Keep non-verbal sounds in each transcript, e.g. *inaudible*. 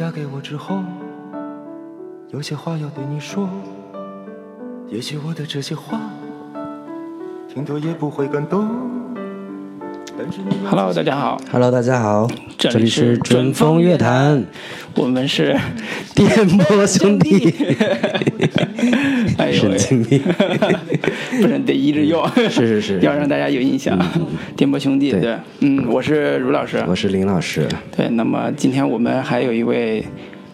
嫁给我之后，有些话要对你说。也许我的这些话，听多也不会感动。但是你 Hello，大家好，Hello，大家好，这里是是准准风风乐坛，我们是电波兄弟，*laughs* *laughs* *laughs* 神经病，*laughs* 不能得一直用，是是是。要让大家有印象。电波兄弟，对。对，嗯，我是卢老师，我是林老师，对，那么今天我们还有一位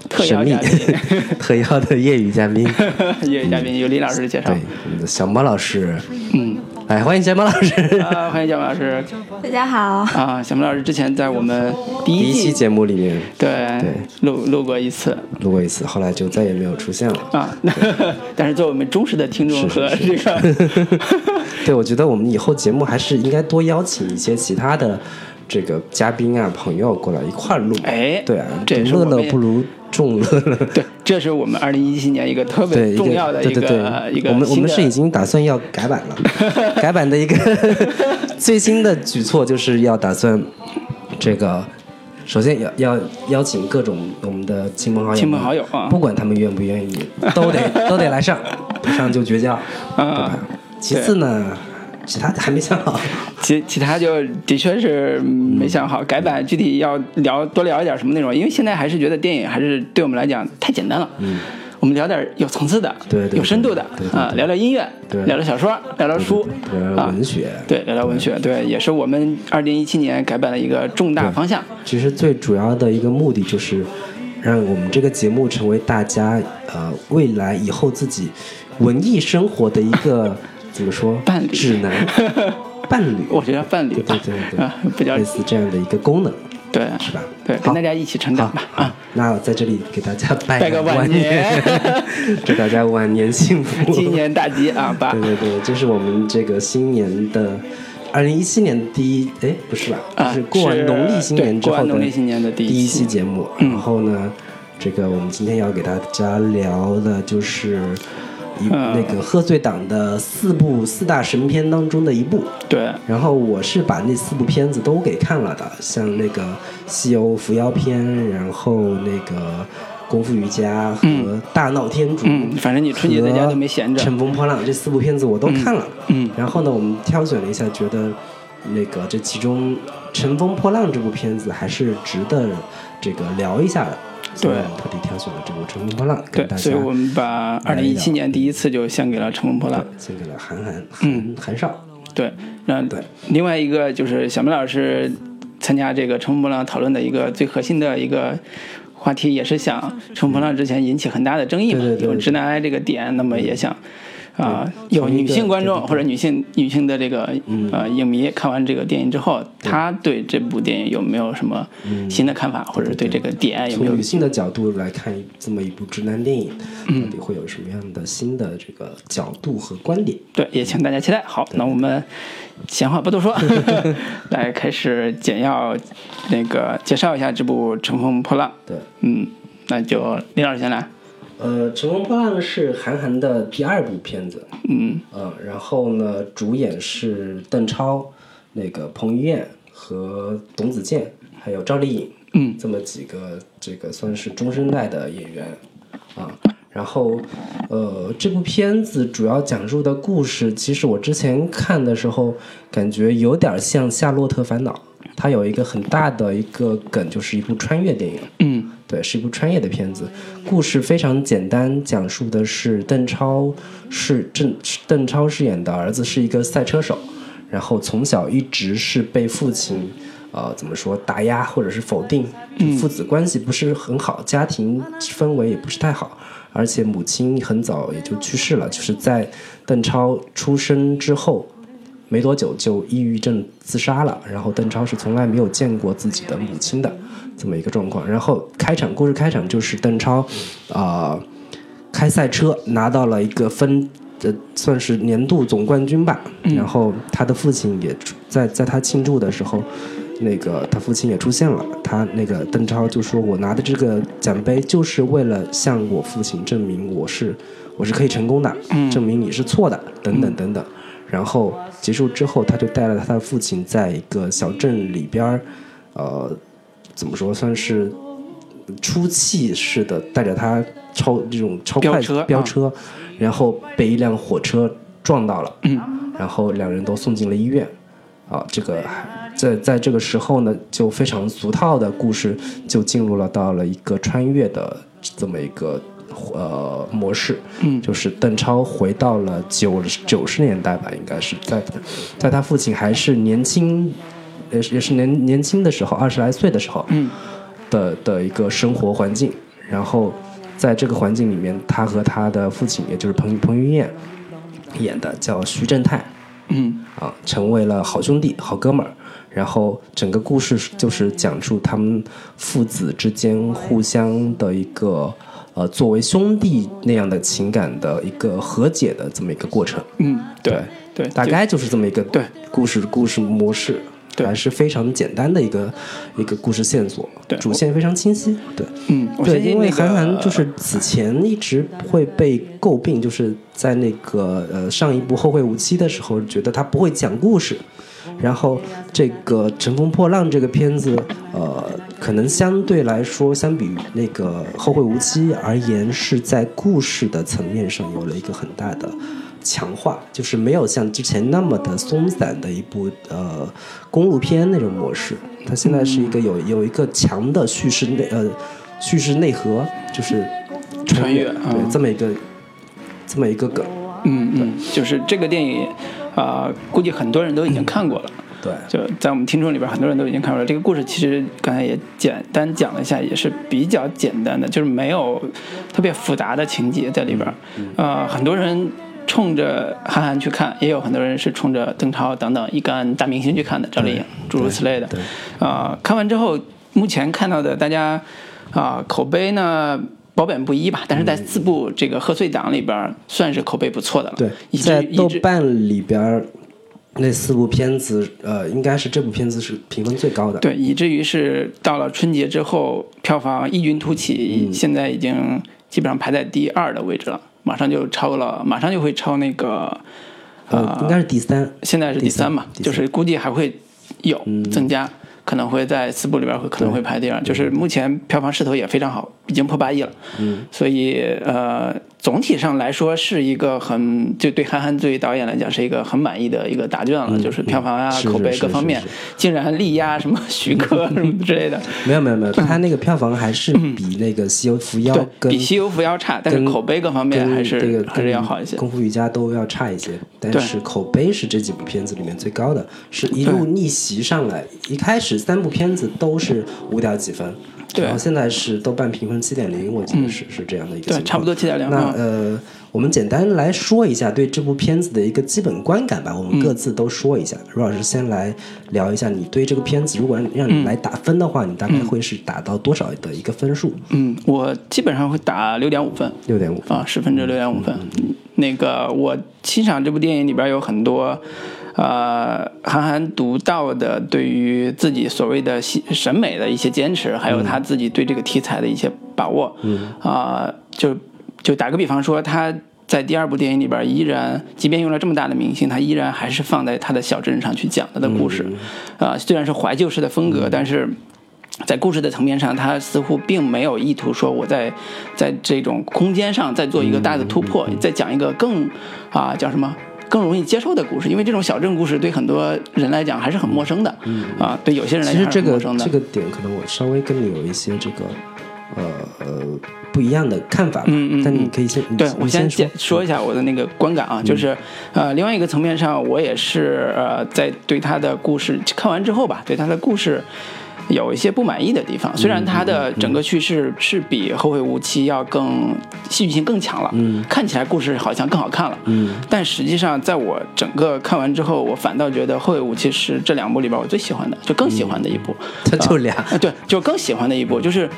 特邀嘉宾，*laughs* 特邀的业余嘉宾，*laughs* 业余嘉宾由林老师的介绍。对，，小猫老师，嗯，来欢迎小猫老师。啊，欢迎小马老师大家好，啊，小明老师之前在我们第一第一期节目里面对对。录录过一次。录过一次，后来就再也没有出现了。啊，*laughs* 但是作为我们忠实的听众和是是。这个 *laughs* *laughs* 对，我觉得我们以后节目还是应该多邀请一些其他的这个嘉宾啊、朋友过来一块儿录。哎对啊，这乐乐不如众乐乐。*laughs* 对，这是我们二零一七年一个特对，别一重要的一对对个一对，我们我们是已经打算要改版了，*laughs* 改版的一个 *laughs* 最新的举措就是要打算这个，首先要要邀请各种我们的亲朋好友，亲朋好友啊不管他们愿不愿意，都得都得来上，不上就绝交，对吧？其次呢，其他的还没想好，其其他就的确是没想好改版具体要聊多聊一点什么内容，因为现在还是觉得电影还是对我们来讲太简单了。嗯，我们聊点有层次的，对对有深度的啊，聊聊音乐，对。聊聊小说，聊聊书对啊，文学。对，聊聊文学，对，也是我们二零一七年改版的一个重大方向。其实最主要的一个目的就是，让我们这个节目成为大家呃未来以后自己文艺生活的一个怎么说伴侣指南 *laughs* 伴侣，我觉得伴侣对吧对对对啊，比较类似这样的一个功能，对是吧？对，好跟大家一起成长吧啊。那我在这里给大家拜拜个晚晚年祝大家晚年幸福。*laughs* 今年大吉啊，爸对对对，这是我们这个新年的。二零一七年第一，哎，不是吧？啊就是过完农历新年之后的农历新年的第一期期节目。嗯然后呢，这个我们今天要给大家聊的就是一、嗯那个贺岁档的四部四大神片当中的一部。对，然后我是把那四部片子都给看了的，像那个《西游伏妖篇》，然后那个《功夫瑜伽》和《大闹天竺》嗯反正你春节在家都没闲着乘风破浪》这四部片子我都看了。嗯然后呢，我们挑选了一下，觉得那个这其中《乘风破浪》这部片子还是值得这个聊一下的。对特地挑选了这部《乘风破浪》对跟大，家所以我们把二零一七年第一次就献给了《乘风破浪》。献给了韩寒、嗯韩韩少。对，那对另外一个就是小明老师参加这个《乘风破浪》讨论的一个最核心的一个话题，也是想《乘风破浪》之前引起很大的争议嘛，有直男癌这个点，那么也想。啊、对有女性观众或者女性女性的这个嗯。呃影迷看完这个电影之后，她对这部电影有没有什么新的看法，或者对这个点有没有？从女性的角度来看这么一部直男电影，嗯。到底会有什么样的新的这个角度和观点？对，也请大家期待。好，那我们闲话不多说，*laughs* *laughs* 来开始简要那个介绍一下这部《乘风破浪》。对，嗯，那就李老师先来。呃，《乘风破浪》是韩寒的第二部片子，嗯。呃，然后呢，主演是邓超、那个彭于晏和董子健，还有赵丽颖，嗯。这么几个这个算是中生代的演员。啊。然后，呃，这部片子主要讲述的故事，其实我之前看的时候，感觉有点像《夏洛特烦恼》，它有一个很大的一个梗，就是一部穿越电影。嗯对，是一部穿越的片子，故事非常简单，讲述的是邓超是邓邓超饰演的儿子是一个赛车手，然后从小一直是被父亲呃怎么说打压或者是否定，父子关系不是很好，家庭氛围也不是太好，而且母亲很早也就去世了，就是在邓超出生之后。没多久就抑郁症自杀了，然后邓超是从来没有见过自己的母亲的这么一个状况。然后开场故事开场就是邓超，啊、开赛车拿到了一个分，呃，算是年度总冠军吧。然后他的父亲也在在他庆祝的时候，那个他父亲也出现了。他那个邓超就说：“我拿的这个奖杯就是为了向我父亲证明我是我是可以成功的，证明你是错的，等等等等。”然后结束之后，他就带了他的父亲在一个小镇里边儿，呃，怎么说，算是出气似的带着他超这种超快飙车啊飙车，然后被一辆火车撞到了，嗯然后两人都送进了医院。啊，这个在在这个时候呢，就非常俗套的故事就进入了到了一个穿越的这么一个呃模式，嗯。就是邓超回到了九九十年代吧，应该是在在他父亲还是年轻，也是也是年年轻的时候，二十来岁的时候，嗯。的的一个生活环境，然后在这个环境里面，他和他的父亲，也就是彭彭于晏演的叫徐正泰嗯。啊，成为了好兄弟、好哥们儿。然后整个故事就是讲述他们父子之间互相的一个呃作为兄弟那样的情感的一个和解的这么一个过程。嗯，对对，就大概就是这么一个对故事故事模式，对还是非常简单的一个一个故事线索，对主线非常清晰，对。嗯，我对，因为韩寒就是此前一直会被诟病，就是在那个呃上一部《后会无期》的时候，觉得他不会讲故事。然后这个《乘风破浪》这个片子，呃，可能相对来说，相比于那个《后会无期》而言，是在故事的层面上有了一个很大的强化，就是没有像之前那么的松散的一部呃公路片那种模式。它现在是一个有有一个强的叙事内呃叙事内核，就是穿越对嗯这么一个这么一个梗，嗯嗯，就是这个电影啊、估计很多人都已经看过了。对就在我们听众里边，很多人都已经看出来。这个故事其实刚才也简单讲了一下，也是比较简单的，就是没有特别复杂的情节在里边。呃，很多人冲着韩寒去看，也有很多人是冲着邓超等等一干大明星去看的，赵丽颖诸如此类的。对啊、看完之后，目前看到的大家啊、口碑呢褒贬不一吧，但是在四部这个贺岁档里边，算是口碑不错的了。对，在豆瓣里边儿那四部片子，呃，应该是这部片子是评分最高的。对，以至于是到了春节之后，票房异军突嗯起，现在已经基本上排在第二的位置了，马上就超了，马上就会超那个，呃，应该是第三。现在是第三嘛，三就是估计还会有增加，可能会在四部里边会可能会排第二，就是目前票房势头也非常好，已经破八亿了，嗯，所以呃，总体上来说是一个很就对韩寒作为导演来讲是一个很满意的一个答卷了，就是票房啊、口碑各方面竟然力压什么徐克 *laughs* 什么之类的。没有没有没有，他那个票房还是比那个《西游伏妖》跟比《西游伏妖》差，但是口碑各方面还是、这个还是要好一些。功夫瑜伽都要差一些，但是口碑是这几部片子里面最高的，是一路逆袭上来。一开始三部片子都是五点几分，对然后现在是豆瓣评分七点零，我记得是、是这样的一个情对，差不多七点零。那嗯呃，我们简单来说一下对这部片子的一个基本观感吧，我们各自都说一下。卢老师先来聊一下，你对这个片子，如果让让你来打分的话，你大概会是打到多少的一个分数？嗯，我基本上会打六点五分六点五分。啊，十分之六点五分。那个我欣赏这部电影里边有很多。呃，韩寒独到的对于自己所谓的喜审美的一些坚持，还有他自己对这个题材的一些把握，嗯。啊、就就打个比方说，他在第二部电影里边依然，即便用了这么大的明星，他依然还是放在他的小镇上去讲他的故事，啊、虽然是怀旧式的风格，但是。在故事的层面上，他似乎并没有意图说我在在这种空间上再做一个大的突破，再讲一个更啊叫什么更容易接受的故事，因为这种小镇故事对很多人来讲还是很陌生的，啊，对有些人来讲是很陌生的。这个点，可能我稍微跟你有一些这个呃呃不一样的看法吧。嗯嗯但你可以先你对，我先先说说一下我的那个观感啊，就是呃，另外一个层面上，我也是呃，在对他的故事看完之后吧，对他的故事有一些不满意的地方。虽然它的整个叙事是比《后会无期》要更戏剧性更强了，嗯看起来故事好像更好看了，嗯但实际上在我整个看完之后，我反倒觉得《后会无期》是这两部里边我最喜欢的，就更喜欢的一部。它就俩。啊，对，就更喜欢的一部就是，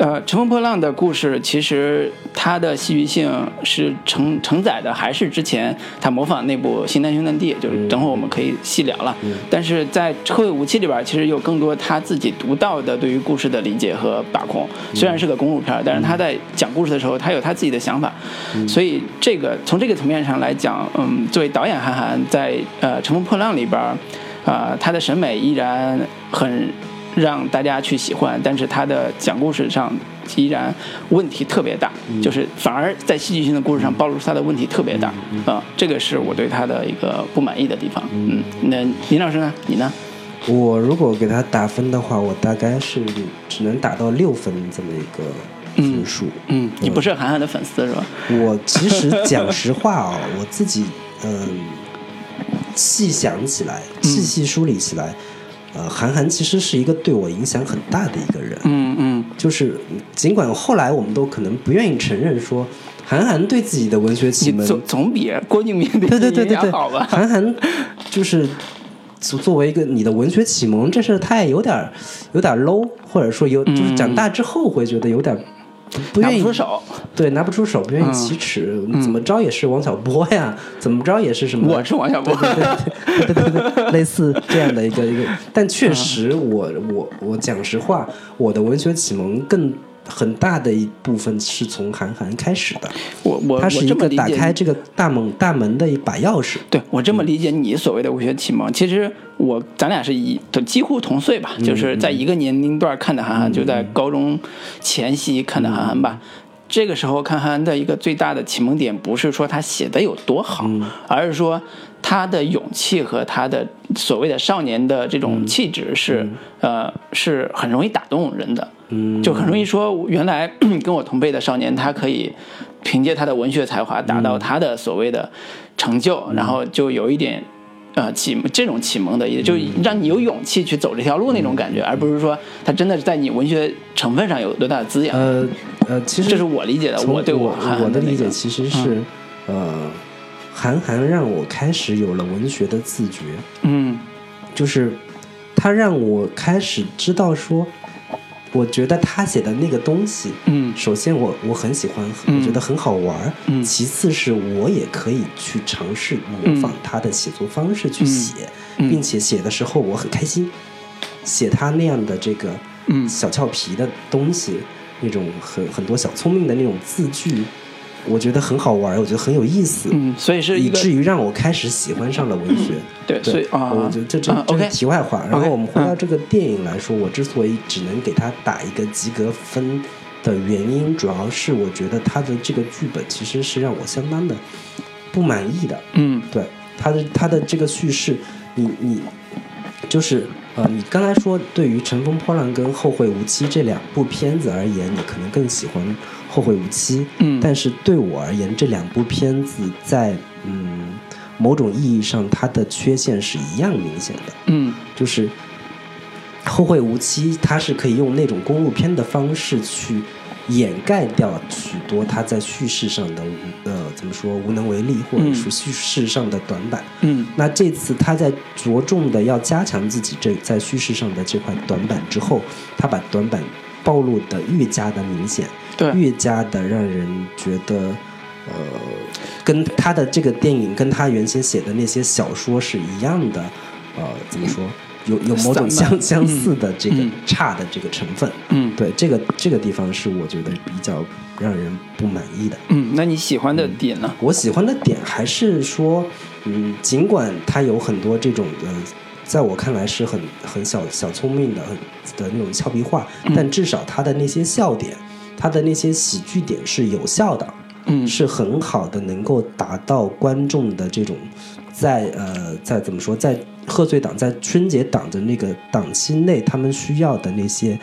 呃，《乘风破浪》的故事，其实它的戏剧性是承承载的，还是之前他模仿那部《新难兄难弟》，就是等会儿我们可以细聊了。但是在《后会无期》里边，其实有更多他自己独到的对于故事的理解和把控。虽然是个公路片儿，但是他在讲故事的时候，他有他自己的想法。所以这个从这个层面上来讲，嗯，作为导演韩寒在呃《乘风破浪》里边儿。啊、他的审美依然很让大家去喜欢，但是他的讲故事上依然问题特别大，就是反而在戏剧性的故事上暴露出他的问题特别大啊、这个是我对他的一个不满意的地方。嗯，那林老师呢？你呢？我如果给他打分的话，我大概是只能打到六分这么一个分数。嗯，你不是韩寒的粉丝是吧？我其实讲实话啊、*laughs* 我自己嗯、细想起来，细细梳理起来，呃，韩寒其实是一个对我影响很大的一个人。嗯嗯就是尽管后来我们都可能不愿意承认说，韩寒对自己的文学启蒙，总总比郭敬明对对对对对？韩寒就是作作为一个你的文学启蒙，这事儿太有点有点 low，或者说有就是长大之后会觉得有点儿不愿意不出手，对，拿不出手，不愿意启齿，怎么着也是王小波呀，怎么着也是什么？我是王小波。对对对对，类似这样的一个一个，但确实我，我我讲实话，我的文学启蒙更很大的一部分是从韩寒开始的，我我我它是一个这么理解打开这个大门大门的一把钥匙。对我这么理解你所谓的文学启蒙，其实我咱俩是一都几乎同岁吧，就是在一个年龄段看的韩寒，就在高中前夕看的韩寒吧。这个时候看韩寒的一个最大的启蒙点，不是说他写的有多好，而是说他的勇气和他的所谓的少年的这种气质是、呃是很容易打动人的。嗯，就很容易说，原来 *clears throat* 跟我同辈的少年，他可以凭借他的文学才华达到他的所谓的成就，然后就有一点。呃，启这种启蒙的，也就让你有勇气去走这条路那种感觉，而不是说他真的是在你文学成分上有多大的滋养。呃呃，其实这是我理解的，我对我我的理解。其实是，呃，韩寒让我开始有了文学的自觉，嗯。就是他让我开始知道说，我觉得他写的那个东西，嗯。首先我我很喜欢，嗯。我觉得很好玩儿。嗯。其次是我也可以去尝试模仿他的写作方式去写，嗯。并且写的时候我很开心，写他那样的这个嗯。小俏皮的东西，那种很很多小聪明的那种字句，我觉得很好玩儿，我觉得很有意思。嗯，所以是以至于让我开始喜欢上了文学。对，所以啊，我觉得这这啊这是题外话。然后我们回到嗯这个电影来说，我之所以只能给他打一个及格分的原因，主要是我觉得他的这个剧本其实是让我相当的不满意的。嗯对他的他的这个叙事，你你就是呃，你刚才说对于《乘风破浪》跟《后会无期》这两部片子而言，你可能更喜欢《后会无期》，嗯。但是对我而言，这两部片子在嗯某种意义上，它的缺陷是一样明显的，嗯。就是《后会无期》，它是可以用那种公路片的方式去掩盖掉许多它在叙事上的呃怎么说无能为力，或者说叙事上的短板。嗯。那这次他在着重的要加强自己这在叙事上的这块短板之后，他把短板暴露的愈加的明显，对越加的让人觉得，呃，跟他的这个电影跟他原先写的那些小说是一样的，呃，怎么说？有有某种相 *laughs* 相似的这个嗯差的这个成分，嗯对这个这个地方是我觉得比较让人不满意的。嗯，那你喜欢的点呢？我喜欢的点还是说，嗯，尽管它有很多这种呃，在我看来是很很小小聪明的很的那种俏皮话，嗯但至少它的那些笑点，它的那些喜剧点是有效的，嗯是很好的，能够达到观众的这种在呃在怎么说，在贺岁档在春节档的那个档期内，他们需要的那些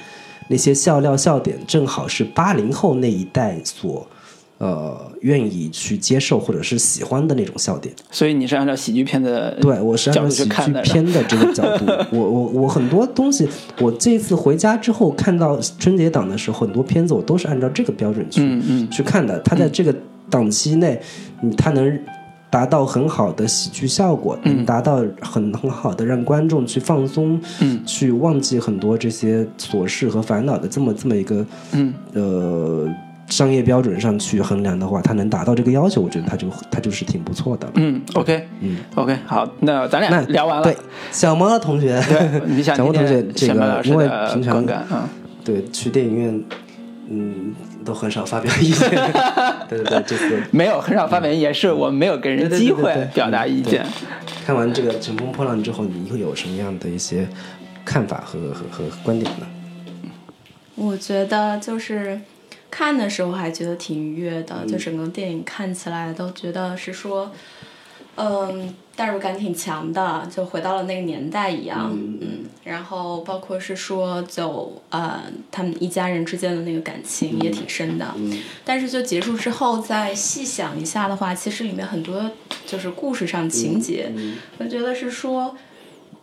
那些笑料笑点，正好是八零后那一代所。呃，愿意去接受或者是喜欢的那种笑点，所以你是按照喜剧片的对我是按照喜剧片的这个角度，*laughs* 我我我很多东西，我这次回家之后看到春节档的时候，很多片子我都是按照这个标准去、嗯嗯。去看的。它在这个档期内，嗯，它能达到很好的喜剧效果，能达到很很好的让观众去放松，嗯。去忘记很多这些琐事和烦恼的这么这么一个嗯。呃商业标准上去衡量的话，它能达到这个要求，我觉得它就它就是挺不错的。嗯，OK，嗯 OK，好，那咱俩那聊完了对，，小莫同学，对，你想 *laughs* 小莫同学，这个因为平常感啊，对去电影院，嗯，都很少发表意见。*laughs* 对对对，这次没有很少发表意见，是我们没有给人机会表达意见。看完这个《乘风破浪》之后，你会有什么样的一些看法和和和观点呢？我觉得就是看的时候还觉得挺愉悦的，就整个电影看起来都觉得是说，嗯，代入感挺强的，就回到了那个年代一样，嗯，然后包括是说就呃他们一家人之间的那个感情也挺深的，但是就结束之后再细想一下的话，其实里面很多就是故事上情节，我觉得是说。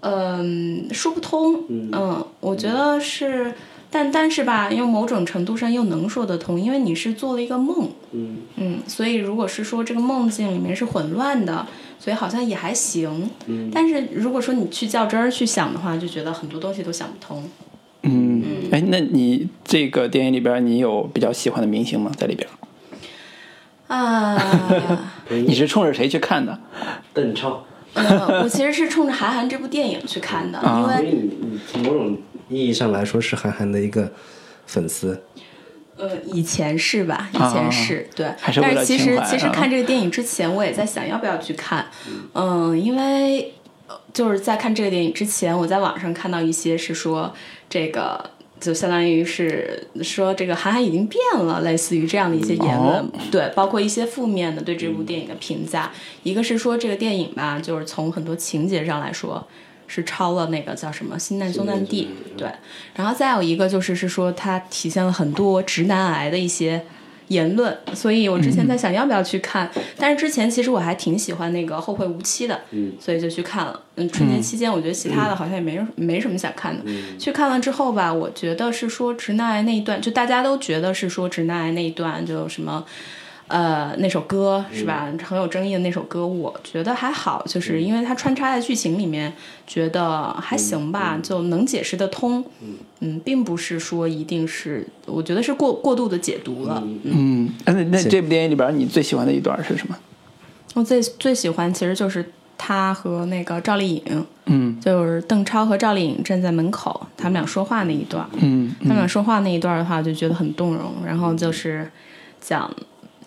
嗯，说不通。嗯，我觉得是，但但是吧，又某种程度上又能说得通，因为你是做了一个梦。嗯嗯，所以如果是说这个梦境里面是混乱的，所以好像也还行。嗯，但是如果说你去较真儿去想的话，就觉得很多东西都想不通。嗯，哎，那你这个电影里边，你有比较喜欢的明星吗？在里边？啊，*laughs* 你是冲着谁去看的？邓超。呃，我其实是冲着韩寒这部电影去看的，因为你你从某种意义上来说是韩寒的一个粉丝。呃，以前是吧？以前是、对，还是为了但是其实其实看这个电影之前，我也在想要不要去看，嗯，因为呃就是在看这个电影之前，我在网上看到一些是说这个。就相当于是说这个韩寒已经变了，类似于这样的一些言论，哦对，包括一些负面的对这部电影的评价。一个是说这个电影吧，就是从很多情节上来说，是抄了那个叫什么《新难兄难弟》，对。然后再有一个就是是说它体现了很多直男癌的一些言论，所以我之前在想要不要去看，但是之前其实我还挺喜欢那个《后会无期》的，嗯所以就去看了。嗯，春节期间我觉得其他的好像也没什没什么想看的。去看了之后吧，我觉得是说直男癌那一段，就大家都觉得是说直男癌那一段就什么。呃，那首歌是吧？很有争议的那首歌，我觉得还好，就是因为它穿插在剧情里面，觉得还行吧，就能解释得通。嗯，并不是说一定是，我觉得是过过度的解读了。嗯，那那这部电影里边你最喜欢的一段是什么？我最最喜欢其实就是他和那个赵丽颖，嗯就是邓超和赵丽颖站在门口，他们俩说话那一段。嗯他们俩说话那一段的话，就觉得很动容。然后就是讲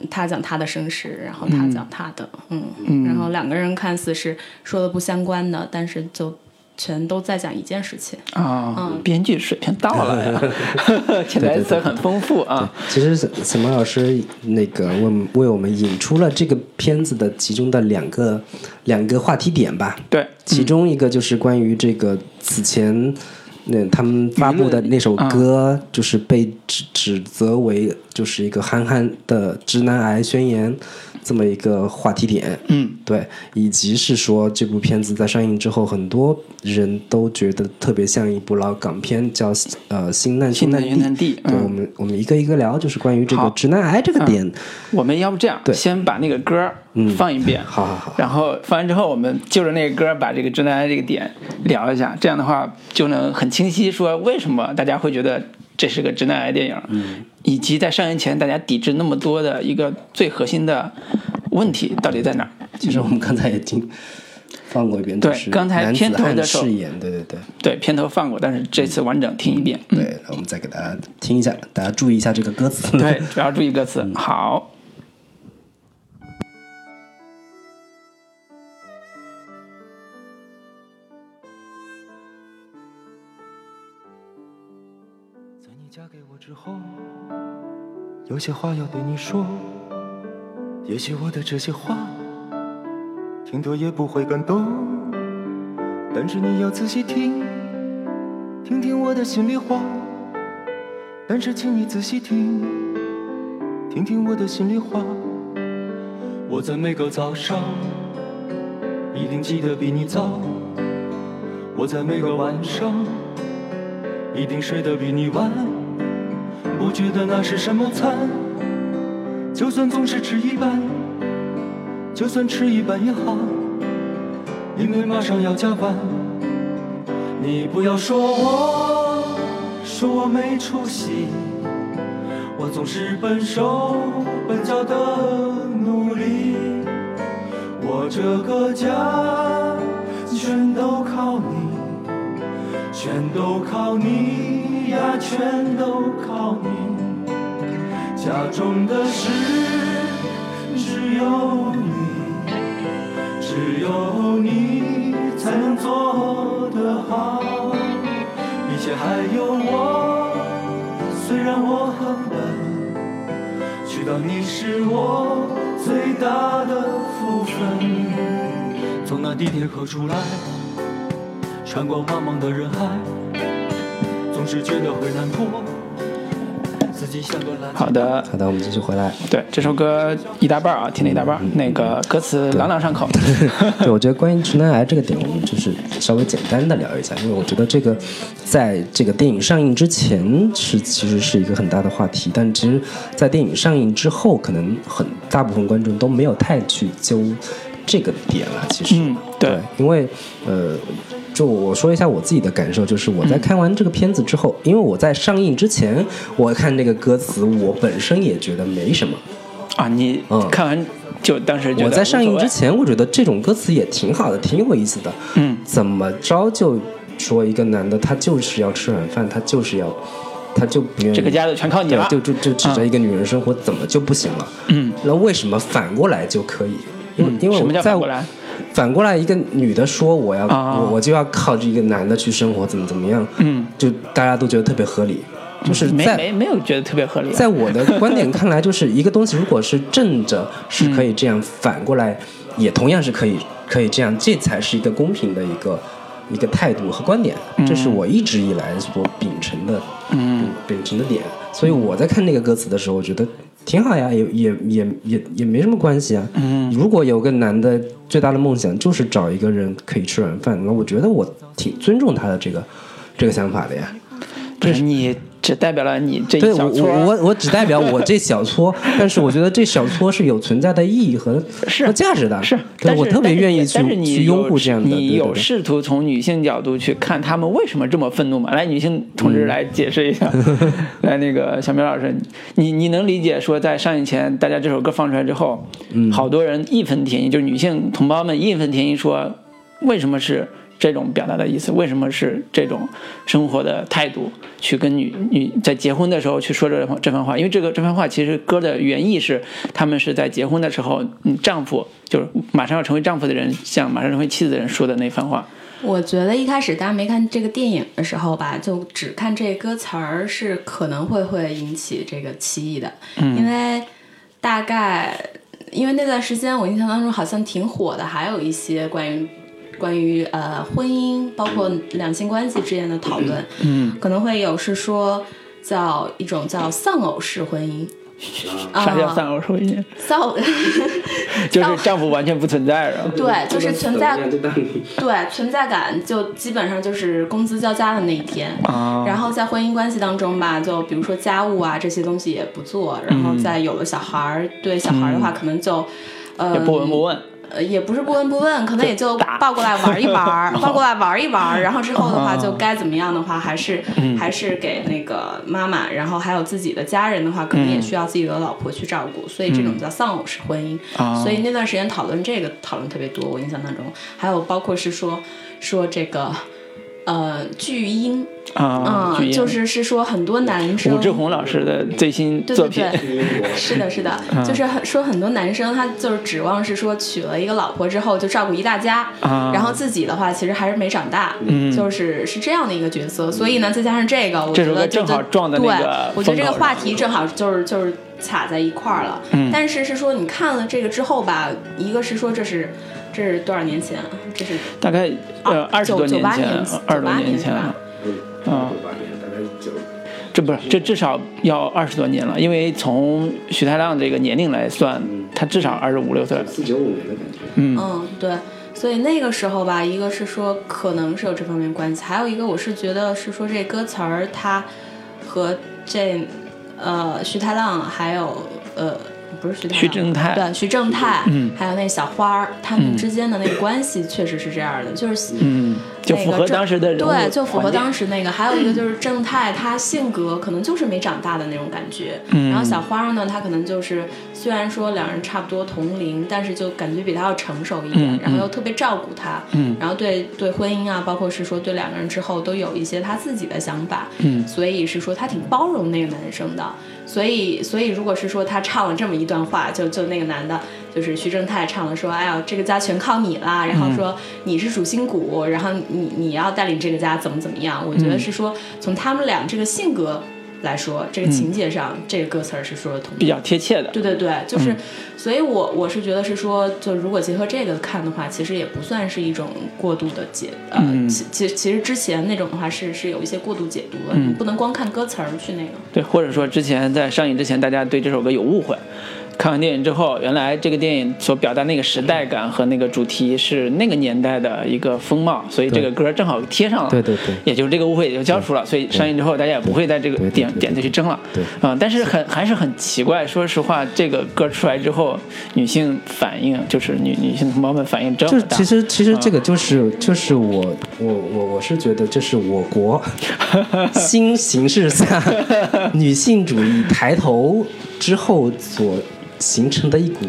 他讲他的身世，然后他讲他的，嗯，然后两个人看似是说的不相关的，但是就全都在讲一件事情。啊，编剧水平到了呀，*laughs* *laughs* 潜台词很丰富啊。其实沈沈萌老师那个为为我们引出了这个片子的其中的两个两个话题点吧。对，其中一个就是关于这个此前那他们发布的那首歌，就是被指指责为就是一个憨憨的直男癌宣言这么一个话题点。嗯，对，以及是说这部片子在上映之后，很多人都觉得特别像一部老港片，叫呃《新难新难地》云难地对，嗯。我们我们一个一个聊，就是关于这个直男癌这个点。我们要不这样，对。先把那个歌儿放一遍，*laughs* 好好好，然后放完之后，我们就着那个歌儿把这个直男癌这个点聊一下，这样的话就能很清晰说为什么大家会觉得这是个直男癌电影，嗯以及在上映前大家抵制那么多的一个最核心的问题到底在哪儿？其实我们刚才也听放过一遍，对刚才片头的时候，对对对对，片头放过，但是这次完整听一遍。嗯对，我们再给大家听一下，大家注意一下这个歌词。对，主要注意歌词。好，后，有些话要对你说。也许我的这些话，听多也不会感动，但是你要仔细听，听听我的心里话。但是请你仔细听，听听我的心里话。我在每个早上，一定起得比你早。我在每个晚上。一定睡得比你晚，不觉得那是什么惨。就算总是吃一半，就算吃一半也好，因为马上要加班。你不要说我，说我没出息，我总是笨手笨脚的努力，我这个家全都靠你。全都靠你呀，全都靠你。家中的事只有你，只有你才能做得好。一切还有我。虽然我很笨，知道你是我最大的福分。从那地铁口出来，穿过茫茫的人海，总是觉得会难过。自己像个垃圾好的，好的，我们继续回来。对这首歌一大半啊，听了一大半儿，那个歌词朗朗上口。*laughs* 对，我觉得关于直男癌这个点，我们就是稍微简单的聊一下，因为我觉得这个在这个电影上映之前是其实是一个很大的话题，但其实，在电影上映之后，可能很大部分观众都没有太去揪这个点了。其实，嗯对因为呃。就我说一下我自己的感受，就是我在看完这个片子之后，因为我在上映之前，我看那个歌词，我本身也觉得没什么。啊，你嗯看完就当时觉得我在上映之前，我觉得这种歌词也挺好的，挺有意思的。嗯，怎么着就说一个男的他就是要吃软饭，他就是要，他就不愿意这个家就全靠你了，就就就指着一个女人生活，怎么就不行了？嗯，那为什么反过来就可以？因为、因为什么我在叫反过来？一个女的说我要、啊我我就要靠这个男的去生活，怎么怎么样？嗯，就大家都觉得特别合理，就是没在没没有觉得特别合理啊。*laughs* 在我的观点看来，就是一个东西如果是正着是可以这样，反过来也同样是可以可以这样，这才是一个公平的一个一个态度和观点。这是我一直以来所秉承的，嗯，秉承的点。所以我在看那个歌词的时候，我觉得挺好呀，也也也也也没什么关系啊。嗯，如果有个男的最大的梦想就是找一个人可以吃软饭，那我觉得我挺尊重他的这个这个想法的呀。不是你只代表了你这对我一小撮我我我只代表我这小撮，*laughs* 但是我觉得这小撮是有存在的意义和是和价值的。是，但是我特别愿意去但是你去拥护这样的。你有试图从女性角度去看他们为什么这么愤怒吗？来，女性同志来解释一下。*laughs* 来，那个小明老师，你你能理解说，在上映前大家这首歌放出来之后，嗯好多人义愤填膺，就是女性同胞们义愤填膺说，为什么是？这种表达的意思，为什么是这种生活的态度去跟女女在结婚的时候去说这这番话？因为这个这番话其实歌的原意是，他们是在结婚的时候，嗯，丈夫就是马上要成为丈夫的人向马上成为妻子的人说的那番话。我觉得一开始大家没看这个电影的时候吧，就只看这歌词儿是可能会会引起这个歧义的，因为大概因为那段时间我印象当中好像挺火的，还有一些关于关于呃婚姻包括两性关系之间的讨论，嗯，可能会有是说叫一种叫丧偶式婚姻，*laughs* 啥叫啊丧偶婚姻？丧 *laughs* 就是丈夫完全不存在了。*laughs* 对，就是存在对存在感，就基本上就是工资交加的那一天。啊，然后在婚姻关系当中吧，就比如说家务啊这些东西也不做，然后再有了小孩儿，对小孩儿的话可能就，呃，也不闻不问。呃，也不是不闻不问，可能也就抱过来玩一玩，*laughs* 抱过来玩一玩，然后之后的话啊就该怎么样的话，还是、还是给那个妈妈，然后还有自己的家人的话，可能也需要自己的老婆去照顾，所以这种叫丧偶式婚姻。啊。所以那段时间讨论这个讨论特别多，我印象当中，还有包括是说说这个呃巨婴啊，嗯，就是是说很多男生武志红老师的最新对作品。对对，是的，是的，就是很说很多男生他就是指望是说娶了一个老婆之后就照顾一大家，啊然后自己的话其实还是没长大，嗯就是是这样的一个角色。所以呢，再加上这个，我觉得就正好撞在那个对，我觉得这个话题正好就是就是卡在一块儿了。嗯但是是说你看了这个之后吧，一个是说这是这是多少年前啊？这是大概呃二十九多年前九八年，二十多九八年前是吧？啊，八年，大概九这不是这至少要二十多年了，因为从许太亮这个年龄来算，他至少二十五六岁。四九五年的感觉。嗯嗯，对，所以那个时候吧，一个是说可能是有这方面关系，还有一个我是觉得是说这歌词儿它和这呃徐太浪还有呃不是徐太徐正太对徐正太，嗯还有那小花儿他们嗯之间的那个关系确实是这样的，就是嗯，就符合当时的对，就符合当时那个。还有一个就是正太，他性格可能就是没长大的那种感觉。嗯然后小花呢，她可能就是虽然说两人差不多同龄，但是就感觉比他要成熟一点，嗯然后又特别照顾他。嗯然后对对婚姻啊，包括是说对两个人之后都有一些他自己的想法。嗯所以是说他挺包容那个男生的。所以所以如果是说他唱了这么一段话，就就那个男的就是徐正泰唱的说，哎呀，这个家全靠你啦，然后说你是主心骨，然后你你要带领这个家怎么怎么样？我觉得是说从他们俩这个性格来说，这个情节上，这个歌词儿是说的通比较贴切的。对对对，就是，所以我我是觉得是说，就如果结合这个看的话，其实也不算是一种过度的解，呃，嗯其其其实之前那种的话是是有一些过度解读的，你不能光看歌词儿去那个。对，或者说之前在上映之前，大家对这首歌有误会。看完电影之后，原来这个电影所表达那个时代感和那个主题是那个年代的一个风貌，所以这个歌正好贴上了。对对对也就是这个误会也就消除了，所以上映之后大家也不会在这个点点子去争了。对嗯，但是很还是很奇怪，说实话，这个歌出来之后，女性反应就是女女性同胞们反应这么大。就其实其实这个就是就是我我我我是觉得这是我国 *laughs* 新形势下女性主义抬头之后所形成的一股，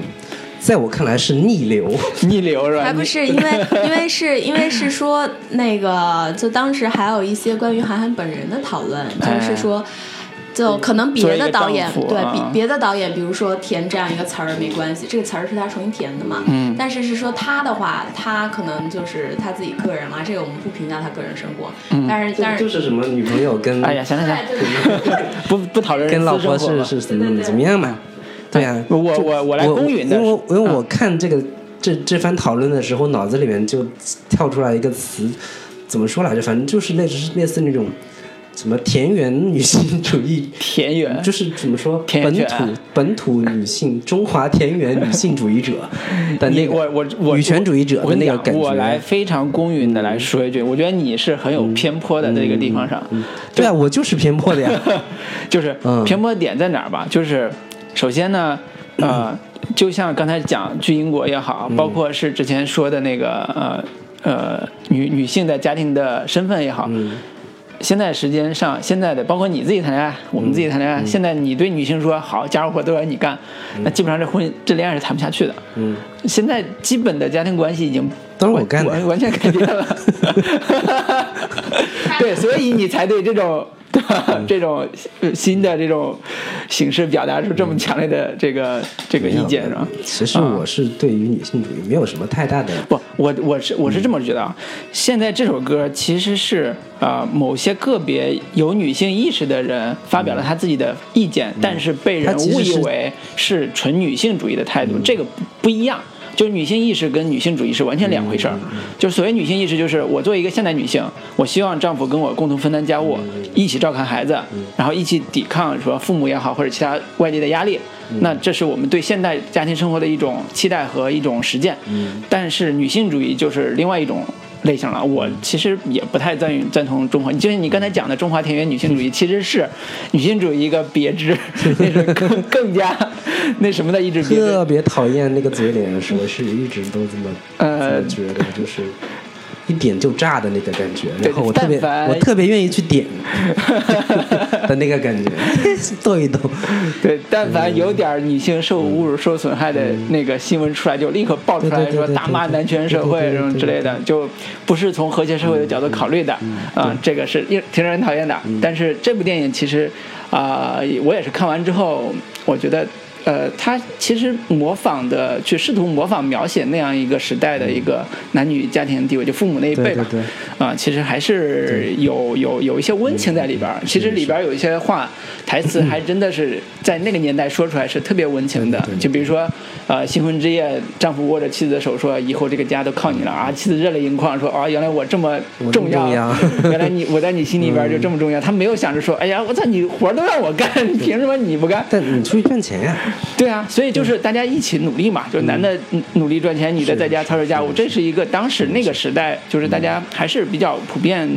在我看来是逆流。*laughs* 逆流是吧？还不是因为，因为是因为是说那个，就当时还有一些关于韩寒本人的讨论，就是说。就可能别的导演对作为一个丈夫啊比别的导演，比如说填这样一个词儿没关系，这个词儿是他重新填的嘛。嗯但是是说他的话，他可能就是他自己个人嘛，这个我们不评价他个人生活。但是但是就是什么女朋友跟哎呀，行了行了，对对对 *laughs* 不不讨论跟老婆是是怎么怎么样嘛？对呀、我我我我来我公允的。因为我因为嗯我看这个这这番讨论的时候，脑子里面就跳出来一个词，怎么说来着？反正就是类似类似那种什么田园女性主义，田园。就是怎么说本土本土女性中华田园女性主义者的那个我我我女权主义者的那个感觉。我来非常公允的来说一句，我觉得你是很有偏颇的在这个地方上，对啊，我就是偏颇的呀。*laughs* 就是嗯。偏颇点在哪儿吧？就是首先呢，呃，就像刚才讲去英国也好，包括是之前说的那个呃呃女女性在家庭的身份也好，现在时间上，现在的包括你自己谈恋爱，我们自己谈恋爱，现在你对女性说好家务活都让你干，那基本上这婚这恋爱是谈不下去的。嗯，现在基本的家庭关系已经都是我干的。完完全改变了。*laughs* 对，所以你才对这种 *laughs* 这种呃新的这种形式表达出这么强烈的这个这个意见是吧？其实我是对于女性主义没有什么太大的不，我我是我是这么觉得啊。现在这首歌其实是啊、呃某些个别有女性意识的人发表了他自己的意见，但是被人误以为是纯女性主义的态度，这个不不一样。就是女性意识跟女性主义是完全两回事儿。就所谓女性意识，就是我作为一个现代女性，我希望丈夫跟我共同分担家务，一起照看孩子，然后一起抵抗说父母也好或者其他外界的压力。那这是我们对现代家庭生活的一种期待和一种实践。但是女性主义就是另外一种类型了。我其实也不太赞赞同中华，就是你刚才讲的中华田园女性主义，其实是女性主义一个别致，*laughs* 那是更更加那什么的一支别致。特别讨厌那个嘴脸，我是一直都这么呃这么觉得，就是一点就炸的那个感觉，对然后我特别我特别愿意去点 *laughs* 的那个感觉，逗一逗。*laughs* 对，但凡有点女性受侮辱、受损害的那个新闻出来，就立刻爆出来说大骂男权社会对对对这种之类的，就不是从和谐社会的角度考虑的啊，这个是挺让人讨厌的。但是这部电影其实啊，我也是看完之后，我觉得。呃，他其实模仿的，去试图模仿描写那样一个时代的一个男女家庭地位，就父母那一辈吧，啊，其实还是有有有一些温情在里边儿。其实里边儿有一些话台词，还真的是在那个年代说出来是特别温情的。就比如说，呃，新婚之夜，丈夫握着妻子的手说：“以后这个家都靠你了啊！”妻子热泪盈眶说：“啊，原来我这么重要，重要 *laughs* 原来你我在你心里边就这么重要。”他没有想着说：“哎呀，我操，你活儿都让我干，凭什么你不干？”但你出去赚钱呀、对啊，*laughs* 所以就是大家一起努力嘛，就是男的嗯努力赚钱，女的在家操持家务，这是一个当时那个时代，就是大家还是比较普遍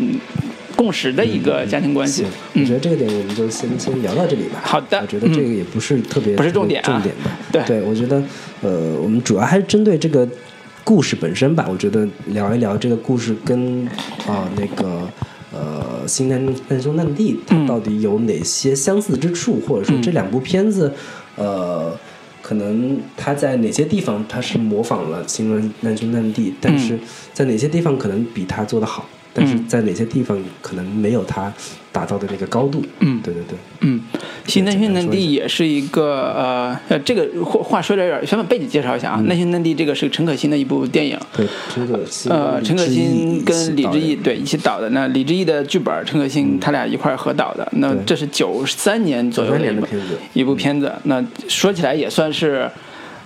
共识的一个家庭关系行。，我觉得这个点我们就先先聊到这里吧。好的我觉得这个也不是特别、不是重点啊重点的。对我觉得呃，我们主要还是针对这个故事本身吧。我觉得聊一聊这个故事跟啊、那个。呃，新难难兄难弟，它嗯到底有哪些相似之处，或者说这两部片子，呃，可能他在哪些地方他是模仿了新闻难兄难弟，但是在哪些地方可能比他做得好，但是在哪些地方可能没有他达到的那个高度。嗯对对对，嗯，新难兄难弟也是一个呃呃，这个话话说的有点，先把背景介绍一下啊。难兄难弟这个是陈可辛的一部电影，对陈可辛呃，陈可辛跟李治志毅对一起导的。那李志毅的剧本，陈可辛他俩一块儿合导的。那这是九三年左右93的一部年的片子一部片子。那说起来也算是。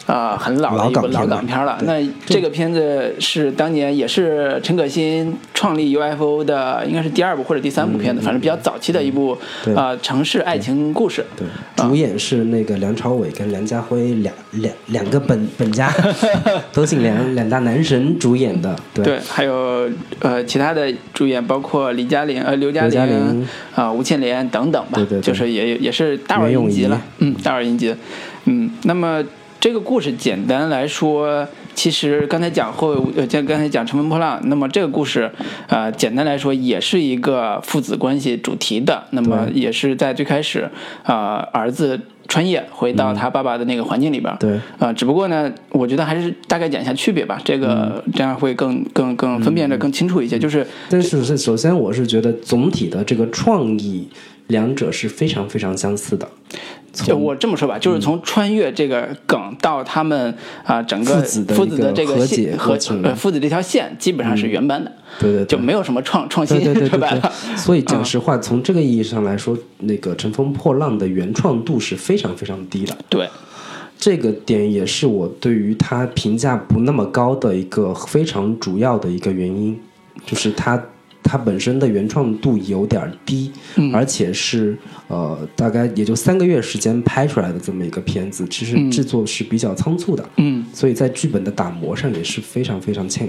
啊、很老的一部老老港片了。那这个片子是当年也是陈可辛创立 UFO 的，应该是第二部或者第三部片子，反正比较早期的一部对。啊、城市爱情故事。对，主演是那个梁朝伟跟梁家辉两两两个本本家 *laughs* 都姓梁，两大男神主演的。对。对，还有呃其他的主演，包括李嘉玲、呃刘嘉玲玲。啊、吴倩莲等等吧，就是也也是大腕袁咏仪。银级了，嗯，大腕云集，嗯，那么这个故事简单来说，其实刚才讲后，呃，像刚才讲《乘风破浪》，那么这个故事，呃，简单来说也是一个父子关系主题的，那么也是在最开始，啊、儿子。穿越回到他爸爸的那个环境里边儿，对啊、只不过呢，我觉得还是大概讲一下区别吧，这个、这样会更更更分辨的更清楚一些。就是但是是首先我是觉得总体的这个创意，两者是非常非常相似的。就我这么说吧，就是从穿越这个梗到他们啊、整个父子的这个和解线和呃父子这条线基本上是原版的，对对对。就没有什么创创新，对对对对说白了。对，所以讲实话，从这个意义上来说，那个《乘风破浪》的原创度是非常非常低的。对，这个点也是我对于他评价不那么高的一个非常主要的一个原因，就是它它本身的原创度有点儿低，而且是呃大概也就三个月时间拍出来的这么一个片子，其实制作是比较仓促的，嗯，所以在剧本的打磨上也是非常非常欠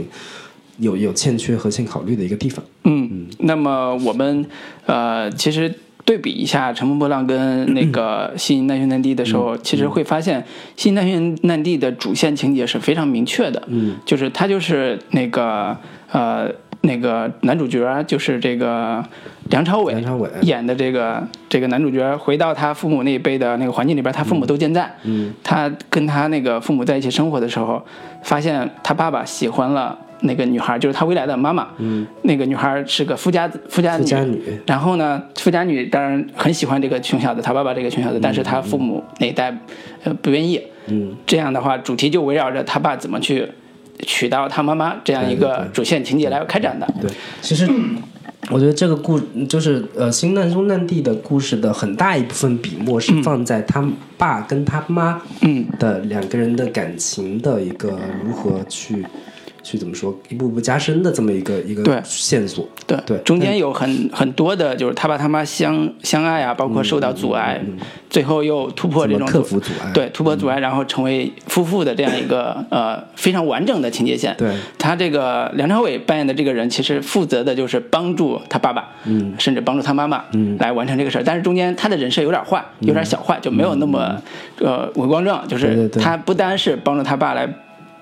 有有欠缺和欠考虑的一个地方。嗯，那么我们呃，其实对比一下《乘风破浪》跟那个《新难兄难弟》的时候，其实会发现《新难兄难弟》的主线情节是非常明确的，嗯，就是它就是那个呃。那个男主角就是这个梁朝伟梁朝伟演的这个这个男主角，回到他父母那一辈的那个环境里边，他父母都健在。嗯，他跟他那个父母在一起生活的时候，发现他爸爸喜欢了那个女孩，就是他未来的妈妈。嗯，那个女孩是个富家子富家女。富家女然后呢，富家女当然很喜欢这个穷小子，他爸爸这个穷小子，但是他父母那一代呃不愿意。嗯，这样的话，主题就围绕着他爸怎么去娶到他妈妈这样一个主线情节来开展的。对，其实 *clears throat* 我觉得这个故就是呃，新难兄难弟的故事的很大一部分笔墨是放在他爸跟他妈嗯。的两个人的感情的一个如何去去怎么说一步步加深的这么一个一对个线索。对对中间有很很多的，就是他爸他妈相相爱啊，包括受到阻碍，最后又突破这种克服阻碍？对，突破阻碍，然后成为夫妇的这样一个呃非常完整的情节线。对他这个梁朝伟扮演的这个人，其实负责的就是帮助他爸爸，嗯，甚至帮助他妈妈，嗯来完成这个事儿。但是中间他的人设有点坏，有点小坏，就没有那么呃伟光正，就是他不单是帮助他爸来。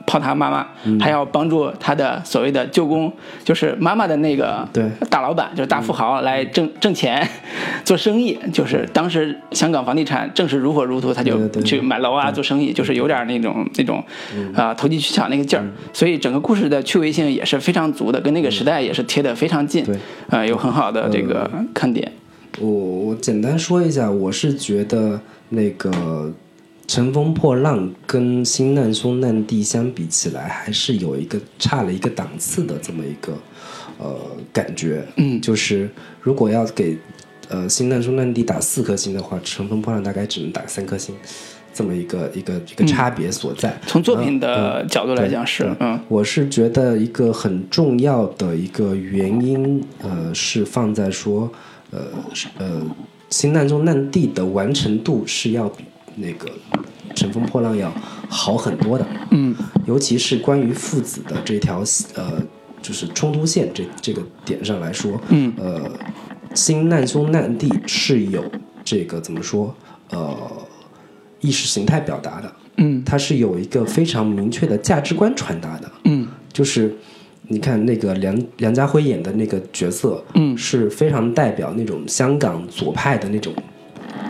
泡他妈妈，嗯。还要帮助他的所谓的舅公，就是妈妈的那个对。大老板，就是大富豪来挣挣钱、做生意。就是当时香港房地产正是如火如荼，他就去买楼啊、做生意，就是有点那种那种啊、投机取巧那个劲儿。所以整个故事的趣味性也是非常足的，跟那个时代也是贴得非常近。对。呃，有很好的这个看点。我我简单说一下，我是觉得那个《乘风破浪》跟《新难兄难弟》相比起来，还是有一个差了一个档次的这么一个呃感觉。嗯就是如果要给呃《新难兄难弟》打四颗星的话，《乘风破浪》大概只能打三颗星，这么一个一个一个差别所在。从作品嗯的角度来讲是，嗯我是觉得一个很重要的一个原因，呃，是放在说，呃，呃，《新难兄难弟》的完成度是要比那个《乘风破浪》要好很多的，嗯。尤其是关于父子的这条呃，就是冲突线这这个点上来说，嗯。呃，《新难兄难弟》是有这个怎么说，呃，意识形态表达的，嗯。它是有一个非常明确的价值观传达的，嗯。就是你看那个梁梁家辉演的那个角色，嗯。是非常代表那种香港左派的那种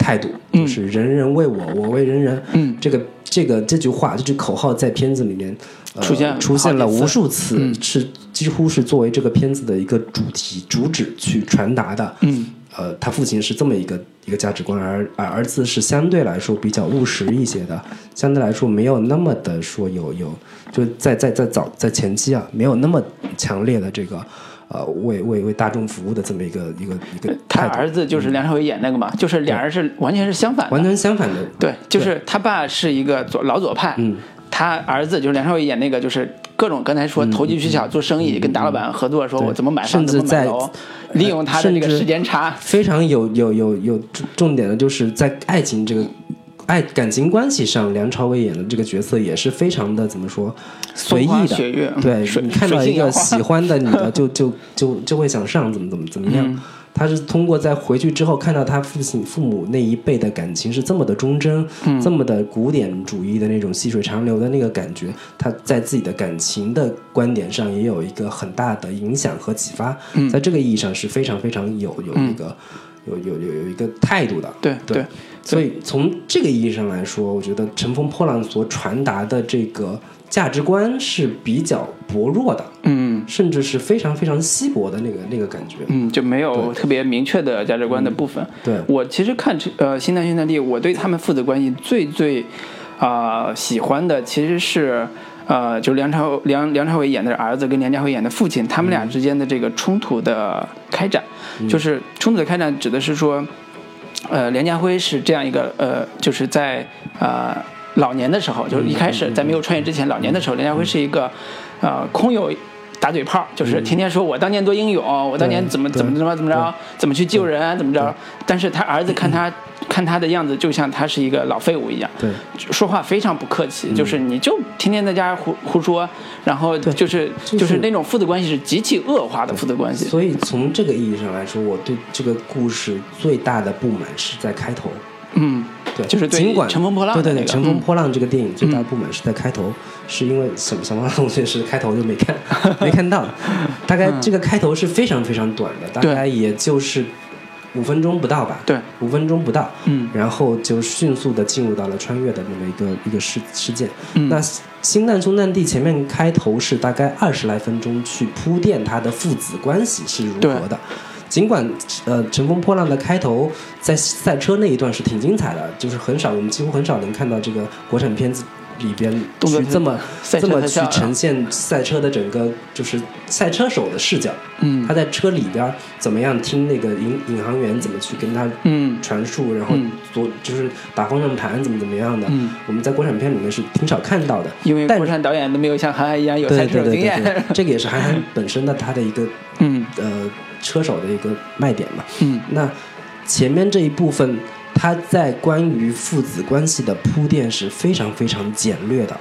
态度，嗯。就是人人为我，我为人人。嗯。这个这个这句话这句口号在片子里面呃出现出现了无数次，嗯。是几乎是作为这个片子的一个主题主旨去传达的。嗯，呃，他父亲是这么一个一个价值观，而而儿子是相对来说比较务实一些的，相对来说没有那么的说有有，就在在在早在前期啊，没有那么强烈的这个呃为为为大众服务的这么一个一个一个他儿子就是梁朝伟演那个嘛，就是俩人是完全是相反的完。全相反的。对，就是他爸是一个左老左派，嗯他儿子就是梁朝伟演那个，就是各种刚才说投机取巧做生意，跟大老板合作，说我怎么买房甚至在怎么买楼，利用他的这个时间差。非常有有有有重重点的，就是在爱情这个爱感情关系上，梁朝伟演的这个角色也是非常的怎么说随意的。对 *laughs* 你看到一个喜欢的女的，*laughs* 就就就就会想上，怎么怎么怎么样。嗯。他是通过在回去之后看到他父亲父母那一辈的感情是这么的忠贞，嗯。这么的古典主义的那种细水长流的那个感觉，他在自己的感情的观点上也有一个很大的影响和启发，嗯。在这个意义上是非常非常有有一个、有有有有一个态度的。对。对所以从这个意义上来说，我觉得《乘风破浪》所传达的这个价值观是比较薄弱的，嗯。甚至是非常非常稀薄的那个那个感觉。嗯，就没有特别明确的价值观的部分。对。我其实看呃《新南新南地》，我对他们父子关系最最啊、喜欢的其实是呃，就是梁朝梁梁朝伟演的儿子跟梁家辉演的父亲，他们俩之间的这个冲突的开展，就是冲突的开展指的是说，呃，梁家辉是这样一个呃，就是在呃老年的时候，就是一开始在没有创业之前，老年的时候，梁家辉是一个呃空有。打嘴炮就是天天说我当年多英勇，我当年怎么怎么怎么怎么着，怎么去救人，怎么着。但是他儿子看他看他的样子，就像他是一个老废物一样，对，说话非常不客气，就是你就天天在家胡胡说，然后就是就是就是那种父子关系是极其恶化的父子关系。所以从这个意义上来说，我对这个故事最大的不满是在开头。嗯，对，就是对尽管乘风破浪的对对对，那个乘风嗯破浪这个电影最大的不满是在开头，是因为小小王同学是开头就没看，*laughs* 没看到，大概这个开头是非常非常短的，大概也就是五分钟不到吧，对，五分钟不到，嗯。然后就迅速的进入到了穿越的那么一个一个事事件。嗯。那《星难兄难弟》前面开头是大概二十来分钟去铺垫他的父子关系是如何的。尽管呃《乘风破浪》的开头在赛车那一段是挺精彩的，就是很少我们几乎很少能看到这个国产片子里边去这么这么去呈现赛车的整个就是赛车手的视角。嗯他在车里边怎么样听那个引引航员怎么去跟他嗯传述，然后嗯左就是打方向盘怎么怎么样的，嗯我们在国产片里面是挺少看到的。因为但国产导演都没有像韩寒一样有赛车手经对对验。，*laughs* 这个也是韩寒本身的他的一个嗯呃车手的一个卖点嘛。嗯那前面这一部分，他在关于父子关系的铺垫是非常非常简略的，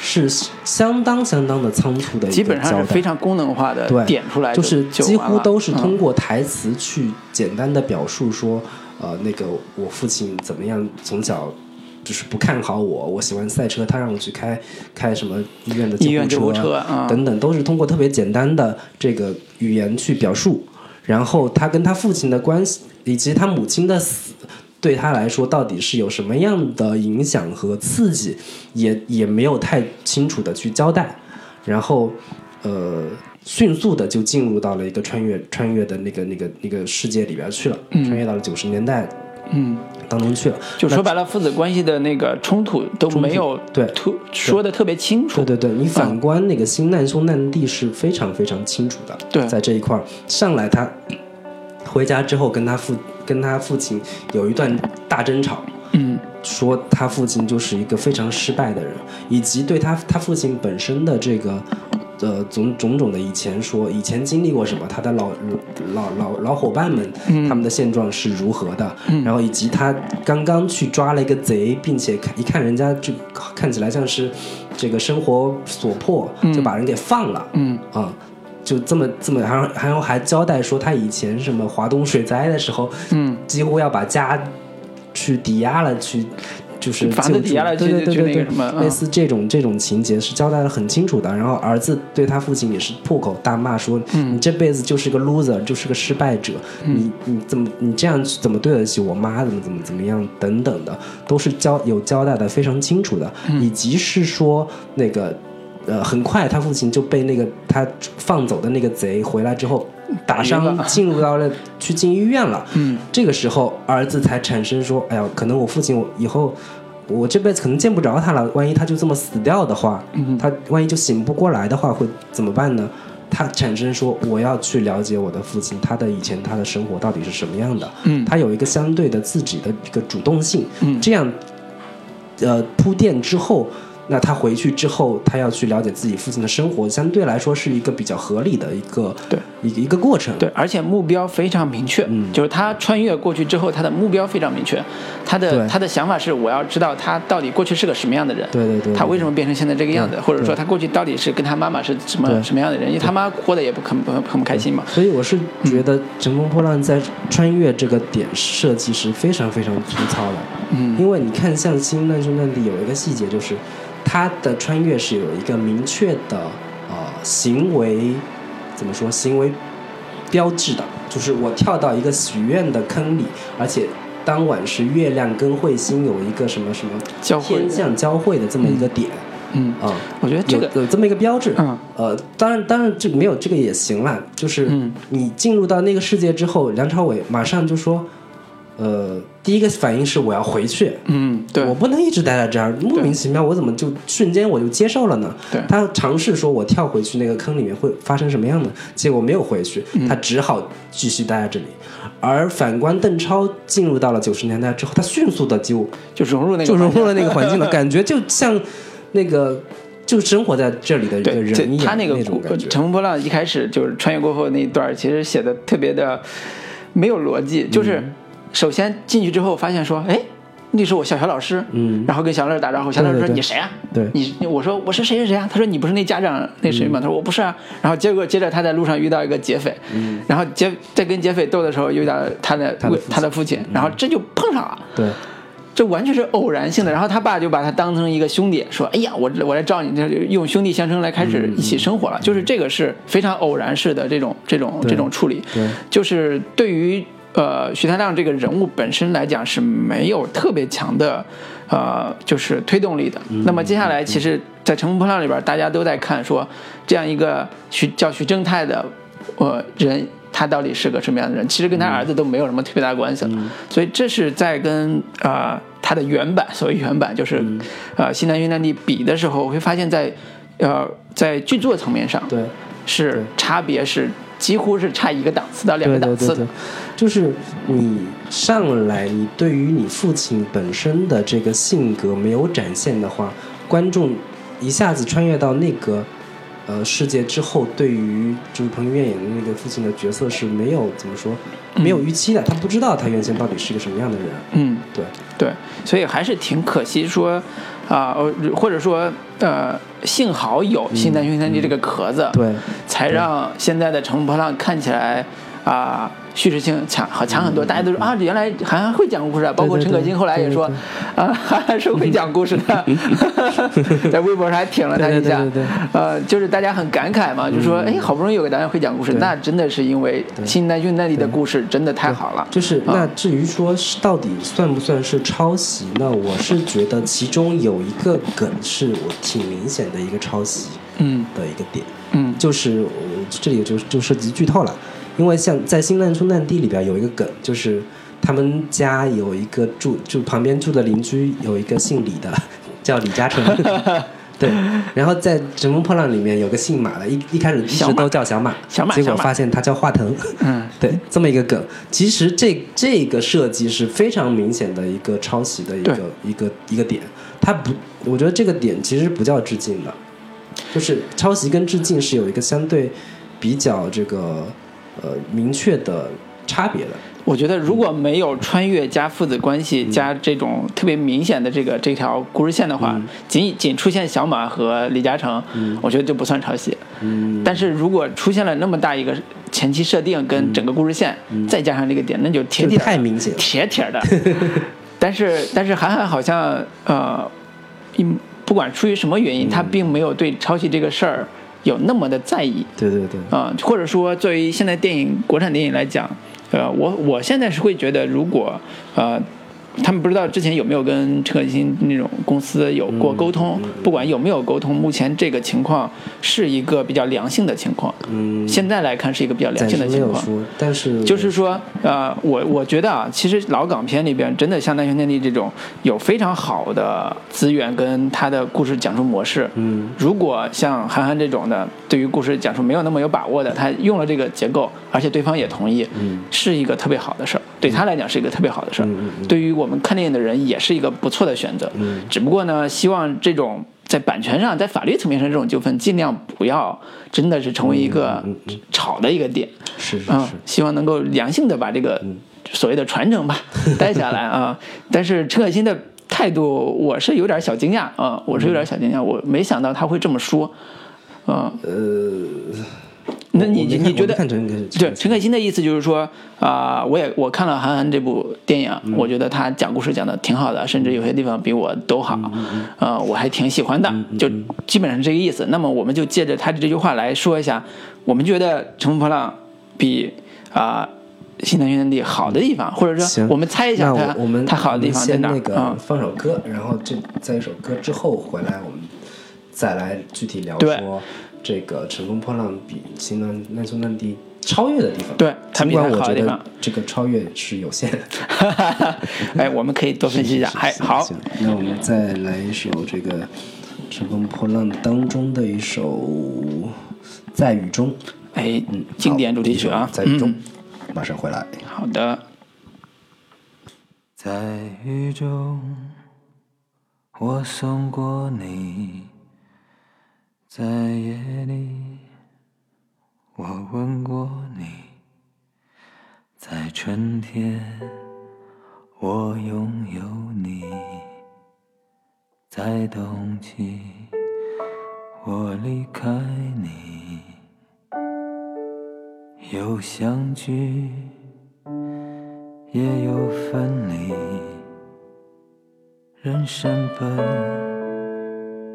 是相当相当的仓促的一基本上是非。常功能化的对，点出来就是几乎都是通嗯过台词去简单的表述说，呃，那个我父亲怎么样，从小就是不看好我，我喜欢赛车，他让我去开开什么医院的医院救护救护车啊等等，都是通过特别简单的这个语言去表述。然后他跟他父亲的关系，以及他母亲的死，对他来说到底是有什么样的影响和刺激，也也没有太清楚的去交代。然后，呃，迅速的就进入到了一个穿越穿越的那个那个那个世界里边去了，穿越到了九十年代嗯，当中去了。就说白了，父子关系的那个冲突都没有对突说的特别清楚。对对对，你反观那个新难兄难弟是非常非常清楚的。对在这一块儿上来，他回家之后跟他父跟他父亲有一段大争吵，嗯。说他父亲就是一个非常失败的人，以及对他他父亲本身的这个。呃，种种种的以前说，以前经历过什么，他的老老老老伙伴们，他们的现状是如何的，然后以及他刚刚去抓了一个贼，并且看一看人家就看起来像是这个生活所迫，就把人给放了，嗯。啊、就这么这么，然后然后还交代说他以前什么华东水灾的时候，嗯，几乎要把家去抵押了，去就是房子抵押了对对对对类似这种这种情节是交代的很清楚的。然后儿子对他父亲也是破口大骂说：“嗯你这辈子就是个 loser，就是个失败者，你你怎么你这样怎么对得起我妈？怎么怎么怎么样等等的，都是交有交代的非常清楚的，嗯。以及是说那个。呃，很快他父亲就被那个他放走的那个贼回来之后打伤，*laughs* 进入到了去进医院了。嗯，这个时候儿子才产生说，哎呀，可能我父亲我以后我这辈子可能见不着他了，万一他就这么死掉的话，嗯他万一就醒不过来的话，会怎么办呢？他产生说，我要去了解我的父亲，他的以前他的生活到底是什么样的。嗯他有一个相对的自己的一个主动性。嗯这样，呃，铺垫之后，那他回去之后，他要去了解自己父亲的生活，相对来说是一个比较合理的一个对一个一个过程。对，而且目标非常明确，嗯就是他穿越过去之后，他的目标非常明确，他的他的想法是我要知道他到底过去是个什么样的人，对对对对他为什么变成现在这个样子，或者说他过去到底是跟他妈妈是什么什么样的人，因为他妈活得也不很很很不开心嘛，所以我是觉得《乘风破浪》在穿越这个点设计是非常非常粗糙的。嗯因为你看，像《新难兄难弟》有一个细节，就是他的穿越是有一个明确的呃行为，怎么说行为标志的，就是我跳到一个许愿的坑里，而且当晚是月亮跟彗星有一个什么什么天象交汇的这么一个点嗯，啊。我觉得这个有有这么一个标志，嗯，呃，当然，当然，这没有这个也行啦。就是嗯你进入到那个世界之后，梁朝伟马上就说，呃，第一个反应是我要回去，嗯对我不能一直待在这儿，莫名其妙，我怎么就瞬间我就接受了呢？对他尝试说我跳回去那个坑里面会发生什么样的，结果没有回去，嗯他只好继续待在这里。而反观邓超进入到了九十年代之后，他迅速的就就融入那个就融入了那个环境了，感觉就像那个就生活在这里的人一样，他那个种感觉。乘风破浪一开始就是穿越过后那一段，其实写的特别的没有逻辑。就是嗯首先进去之后发现说，哎，那是我小学老师，嗯然后跟小乐打招呼，小乐说你谁啊？对你我说我是谁谁谁啊？他说你不是那家长那谁吗？他说我不是啊。然后结果接着他在路上遇到一个劫匪，然后劫在跟劫匪斗的时候遇到他的嗯他的父亲然后这就碰上了。对，这完全是偶然性的。然后他爸就把他当成一个兄弟，说：“哎呀，我我来照你，用兄弟相称来开始一起生活了。就是这个是非常偶然式的这种这种这种处理。对就是对于呃徐太亮这个人物本身来讲是没有特别强的呃就是推动力的。那么接下来，其实，在《乘风破浪》里边，大家都在看说这样一个徐叫徐正泰的呃人。他到底是个什么样的人？其实跟他儿子都没有什么特别大关系了，所以这是在跟啊、呃他的原版，所谓原版就是呃《西南云南地》比的时候，我会发现在呃在剧作层面上对，是差别是几乎是差一个档次到两个对对对对档次的。，就是你上来，你对于你父亲本身的这个性格没有展现的话，观众一下子穿越到那个呃世界之后，对于就是彭于晏演的那个父亲的角色是没有怎么说，没有预期的，他不知道他原先到底是一个什么样的人。嗯，对，对，所以还是挺可惜说，啊、呃，或者说，呃，幸好有《新南云三机》这个壳子，对，才让现在的《乘风破浪》看起来啊、叙事性强好强很多。大家都说啊，原来韩寒会讲故事啊，包括陈可辛后来也说对。啊，韩寒是会讲故事的，*laughs* 在微博上还挺了他一下。呃，就是大家很感慨嘛，就说哎，好不容易有个导演会讲故事，那真的是因为《新南俊》那里》的故事真的太好了。就是啊。那至于说到底算不算是抄袭，那我是觉得其中有一个梗是我挺明显的一个抄袭嗯。的一个点，嗯。就是我这里就就涉及剧透了，因为像在《新难兄难地》里边有一个梗，就是他们家有一个住就旁边住的邻居有一个姓李的，叫李嘉诚。*laughs* 对，然后在《乘风破浪》里面有个姓马的，一一开始一直都叫小马，小马结果发现他叫华腾。嗯，*laughs* 对，这么一个梗，其实这这个设计是非常明显的一个抄袭的一个一个一个点，它不，我觉得这个点其实不叫致敬的，就是抄袭跟致敬是有一个相对比较这个呃明确的差别的。我觉得如果没有穿越加父子关系加这种特别明显的这个这条故事线的话，仅仅出现小马和李嘉诚，我觉得就不算抄袭。嗯，但是如果出现了那么大一个前期设定跟整个故事线，再加上这个点，那就铁太明显了。铁铁的。*laughs* 但是但是韩寒好像呃，一不管出于什么原因，他并没有对抄袭这个事儿有那么的在意。对对对，啊、或者说作为现在电影国产电影来讲，呃，我我现在是会觉得，如果呃他们不知道之前有没有跟陈可辛那种公司有过沟通，不管有没有沟通，目前这个情况是一个比较良性的情况。嗯，现在来看是一个比较良性的情况。但是就是说，呃，我我觉得啊，其实老港片里边真的像《难兄难弟》这种有非常好的资源跟他的故事讲述模式。嗯，如果像韩寒这种的，对于故事讲述没有那么有把握的，他用了这个结构，而且对方也同意，嗯是一个特别好的事儿，对他来讲是一个特别好的事儿，对于我们看电影的人也是一个不错的选择。嗯只不过呢，希望这种在版权上、在法律层面上这种纠纷，尽量不要真的是成为一个嗯嗯吵的一个点。啊、是是是，希望能够良性的把这个所谓的传承吧 *laughs* 带下来啊。但是陈可辛的态度，我是有点小惊讶啊，我是有点小惊讶，我没想到他会这么说，啊，呃，那你你觉得？对陈可辛的意思就是说啊、我也我看了韩寒这部电影，我觉得他讲故事讲的挺好的，甚至有些地方比我都好，呃，我还挺喜欢的，就基本上是这个意思。那么我们就借着他的这句话来说一下，我们觉得《乘风破浪》比啊。西南云南地好的地方，或者说，我们猜一下那它我我们它好的地方在哪儿啊个？放首歌，然后这在一首歌之后回来，我们再来具体聊对说这个《乘风破浪》比《新难难兄难弟》超越的地方。对尽管我觉得它好的地方这个超越是有限的。*laughs* 哎，我们可以多分析一下。还好，行，那我们再来一首这个《乘风破浪》当中的一首《在雨中》。哎嗯，，经典主题曲啊，在雨中嗯，，马上回来。好的。在雨中，我送过你；在夜里，我吻过你；在春天，我拥有你；在冬季，我离开你。有相聚。也有分离。人生本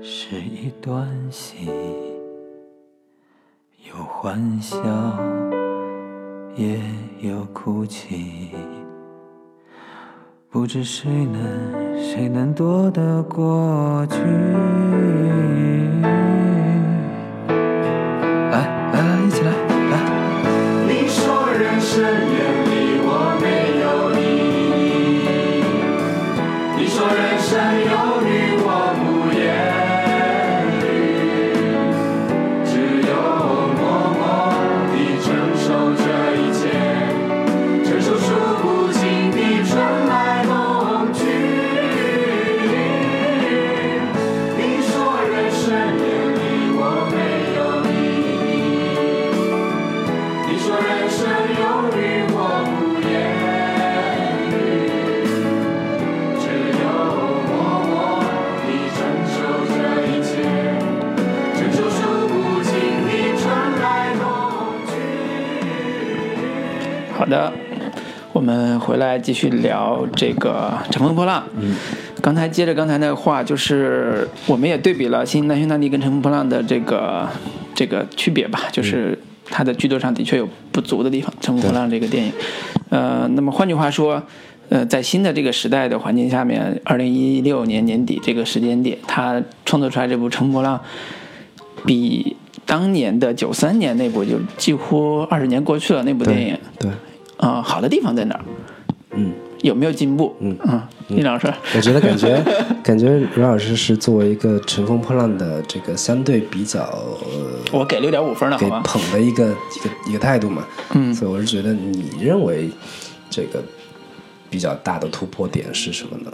是一段戏，有欢笑，也有哭泣。不知谁能，谁能躲得过去？来来来，一起来来。你说人生好的，我们回来继续聊这个《乘风破浪》。嗯，刚才接着刚才那个话，就是我们也对比了《新南兄大弟》跟《乘风破浪》的这个这个区别吧，就是它的剧作上的确有不足的地方，《乘风破浪》这个电影。呃，那么换句话说。呃，在新的这个时代的环境下面，二零一六年年底这个时间点，他创作出来这部《乘风破浪》，比当年的九三年那部就几乎二十年过去了那部电影，对，啊、好的地方在哪儿？嗯，有没有进步？嗯啊，李老师，我觉得感觉 *laughs* 感觉阮老师是作为一个乘风破浪的这个相对比较呃我给六点五分？给捧的一个一个一个态度嘛，嗯所以我是觉得你认为这个比较大的突破点是什么呢？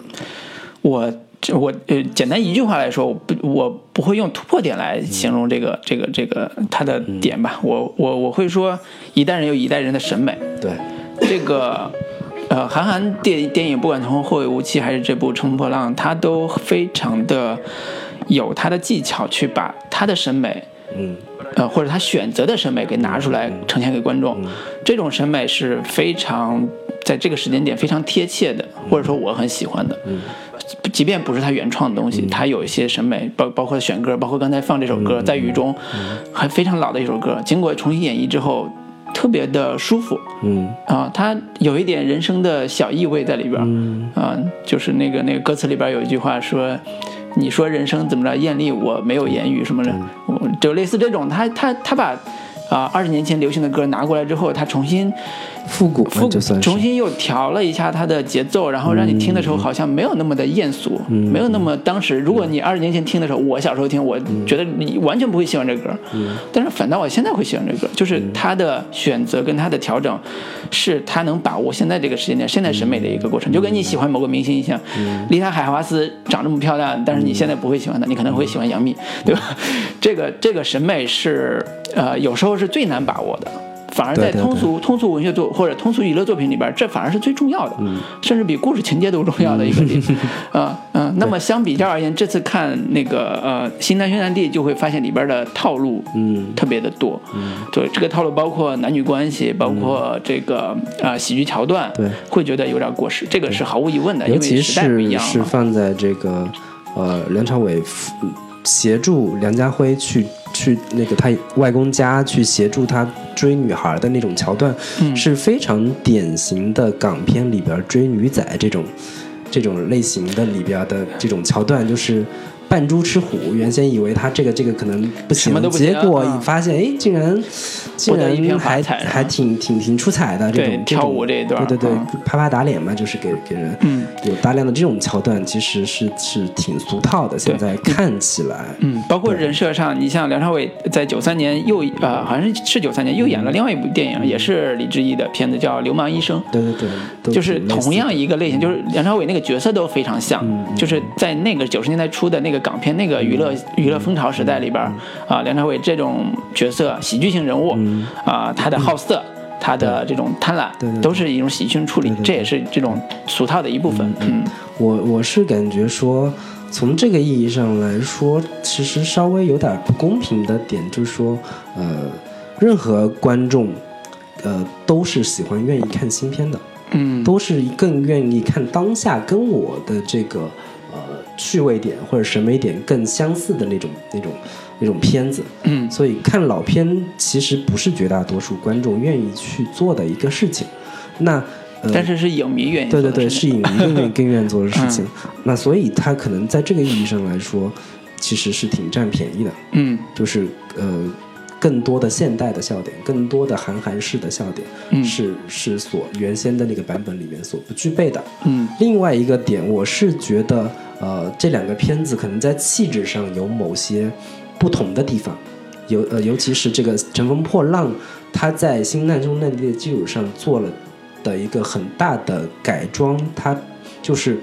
我这我呃，简单一句话来说，我不我不会用突破点来形容这个、这个这个它的点吧。我我我会说，一代人有一代人的审美。对，这个呃，韩寒电电影，不管从《后会无期》还是这部《乘风破浪》，他都非常的有他的技巧去把他的审美嗯呃，或者他选择的审美给拿出来呈现给观众，这种审美是非常在这个时间点非常贴切的，或者说我很喜欢的。即便不是他原创的东西，他有一些审美，包包括选歌，包括刚才放这首歌《在雨中》，还非常老的一首歌，经过重新演绎之后，特别的舒服。嗯。啊，它有一点人生的小意味在里边儿。嗯。啊，就是那个那个歌词里边有一句话说。你说人生怎么着艳丽，我没有言语什么的，我就类似这种，他他他把啊二十年前流行的歌拿过来之后，他重新复古复嘛，就算是。重新又调了一下它的节奏，然后让你听的时候好像没有那么的艳俗，嗯。没有那么当时。如果你二十年前听的时候，我小时候听，我觉得你完全不会喜欢这歌，嗯。但是反倒我现在会喜欢这歌，就是他的选择跟他的调整，是他能把握现在这个时间点现在审美的一个过程，就跟你喜欢某个明星一样，嗯。丽塔海华斯长这么漂亮，但是你现在不会喜欢她，你可能会喜欢杨幂，对吧？这个这个审美是呃有时候是最难把握的。反而在通俗通俗文学作或者通俗娱乐作品里边，这反而是最重要的，嗯。甚至比故事情节都重要的一个点。*laughs* 啊嗯、那么相比较而言，这次看那个呃《新南宣南地》，就会发现里边的套路嗯。特别的多。对，这个套路包括男女关系，包括这个呃喜剧桥段，对。会觉得有点过时，这个是毫无疑问的，因为尤其时代不一是样。是放在这个呃梁朝伟协助梁家辉去去那个他外公家去协助他追女孩的那种桥段，嗯是非常典型的港片里边追女仔这种这种类型的里边的这种桥段，就是。扮猪吃虎，原先以为他这个这个可能不行，结果嗯。一发现，哎，竟然竟然还挺挺挺出彩的这对种跳舞这一段对对对嗯，啪啪打脸嘛，就是给给人嗯。有大量的这种桥段，其实是是挺俗套的。现在看起来，嗯，包括人设上，你像梁朝伟在九三年又呃，好像是是九三年又演了另外一部电影，也是李志毅的片子，叫《流氓医生》。对对对，都就是同样一个类型，就是梁朝伟那个角色都非常像，嗯就是在那个九十年代初的那个港片那个娱乐娱乐风潮时代里边儿啊，梁朝伟这种角色喜剧性人物嗯。啊，他的好色。他的这种贪婪对对对。都是一种喜剧性处理这也是这种俗套的一部分。嗯。我我是感觉说，从这个意义上来说，其实稍微有点不公平的点，就是说，呃，任何观众，呃，都是喜欢愿意看新片的，嗯都是更愿意看当下跟我的这个呃趣味点或者审美点更相似的那种那种那种片子。嗯所以看老片其实不是绝大多数观众愿意去做的一个事情。那呃，但是是影迷愿意对对对，是影迷更愿更愿意做的事情。那所以他可能在这个意义上来说，其实是挺占便宜的，嗯就是呃。更多的现代的笑点，更多的韩寒式的笑点，嗯是是所原先的那个版本里面所不具备的。嗯另外一个点，我是觉得，呃，这两个片子可能在气质上有某些不同的地方，尤呃，尤其是这个《乘风破浪》，它在《新难中难地》的基础上做了的一个很大的改装，它就是，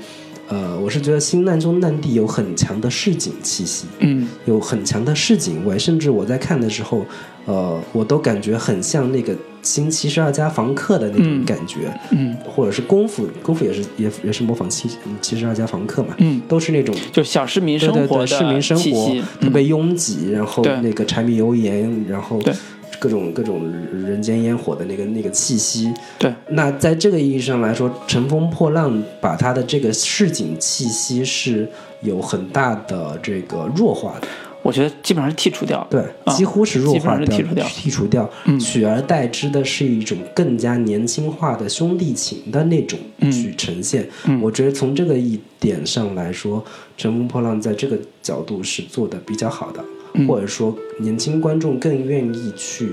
呃，我是觉得《新难中难地》有很强的市井气息，嗯。有很强的市井味，甚至我在看的时候，呃，我都感觉很像那个《新七十二家房客》的那种嗯感觉。嗯。或者是功夫，功夫也是也也是模仿七七十二家房客嘛，嗯，都是那种就小市民生活的对对对市民生活特别嗯。拥挤，然后那个柴米油盐，然后对各种各种人间烟火的那个那个气息。对，那在这个意义上来说，《乘风破浪》把它的这个市井气息是有很大的这个弱化的。我觉得基本上是剔除掉了。对，啊几乎是弱化掉，上是剔除掉剔除掉，嗯取而代之的是一种更加年轻化的兄弟情的那种嗯去呈现。嗯我觉得从这个一点上来说，《乘风破浪》在这个角度是做的比较好的，嗯或者说年轻观众更愿意去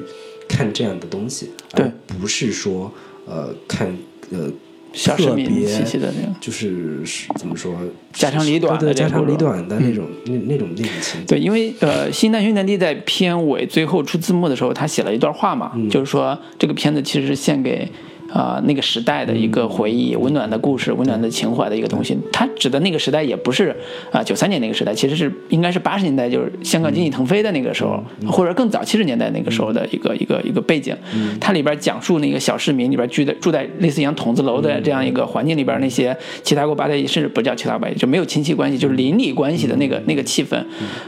看这样的东西，对。而不是说呃看呃小市民特别气息的那个。就是是怎么说家长里短的家长里短的那种、那那种那种情。节。对，因为呃，《新南宣南地》在片尾最后出字幕的时候，他写了一段话嘛，嗯。就是说这个片子其实是献给啊、呃那个时代的一个回忆，温暖的故事，温暖的情怀的一个东西。他指的那个时代也不是啊九三年那个时代，其实是应该是八十年代，就是香港经济腾飞的那个时候，或者更早七十年代那个时候的一个一个一个背景。它里边讲述那个小市民里边居的住在类似像筒子楼的这样一个环境里边，那些七大姑八大姨，甚至不叫七大姑八大姨，就没有亲戚关系，就是邻里关系的那个那个气氛。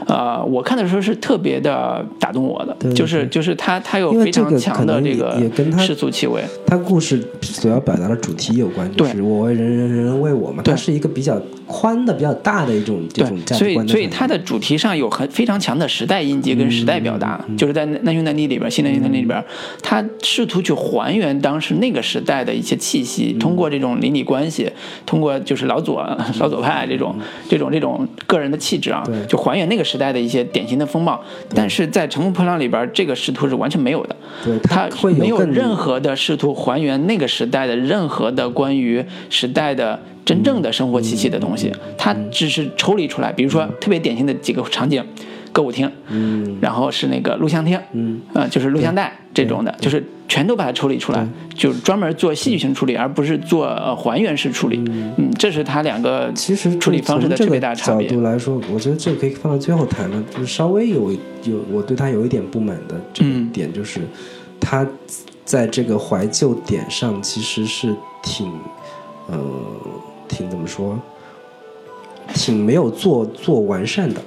呃，我看的时候是特别的打动我的，就是就是它它有非常强的这个世俗气味。它故事所要表达的主题有关，就对是我为人人，人人为我嘛。对。它是一个比较宽的、比较大的一种这种对，所以价值观的反应所以它的主题上有很非常强的时代印记跟时代表达，嗯。就是在《难兄难弟》里边，《新难兄难弟》里边，他试图去还原当时那个时代的一些气息，嗯。通过这种邻里关系，通过就是老左、老左派这种、这种、这种个人的气质啊就还原那个时代的一些典型的风貌。但是在《乘风破浪》里边，这个试图是完全没有的。对它它会没有任何的试图还原那个时代的任何的关于时代的真正的生活气息的东西，它只是抽离出来。比如说特别典型的几个场景，歌舞厅，嗯然后是那个录像厅，嗯，呃，就是录像带这种的，就是全都把它抽离出来，就是专门做戏剧性处理，而不是做呃还原式处理。嗯，这是它两个其实处理方式的特别大差别角度。来说，我觉得这个可以放到最后谈了。就是稍微有有我对它有一点不满的这个嗯点，就是他在这个怀旧点上其实是挺呃挺怎么说，挺没有做做完善的。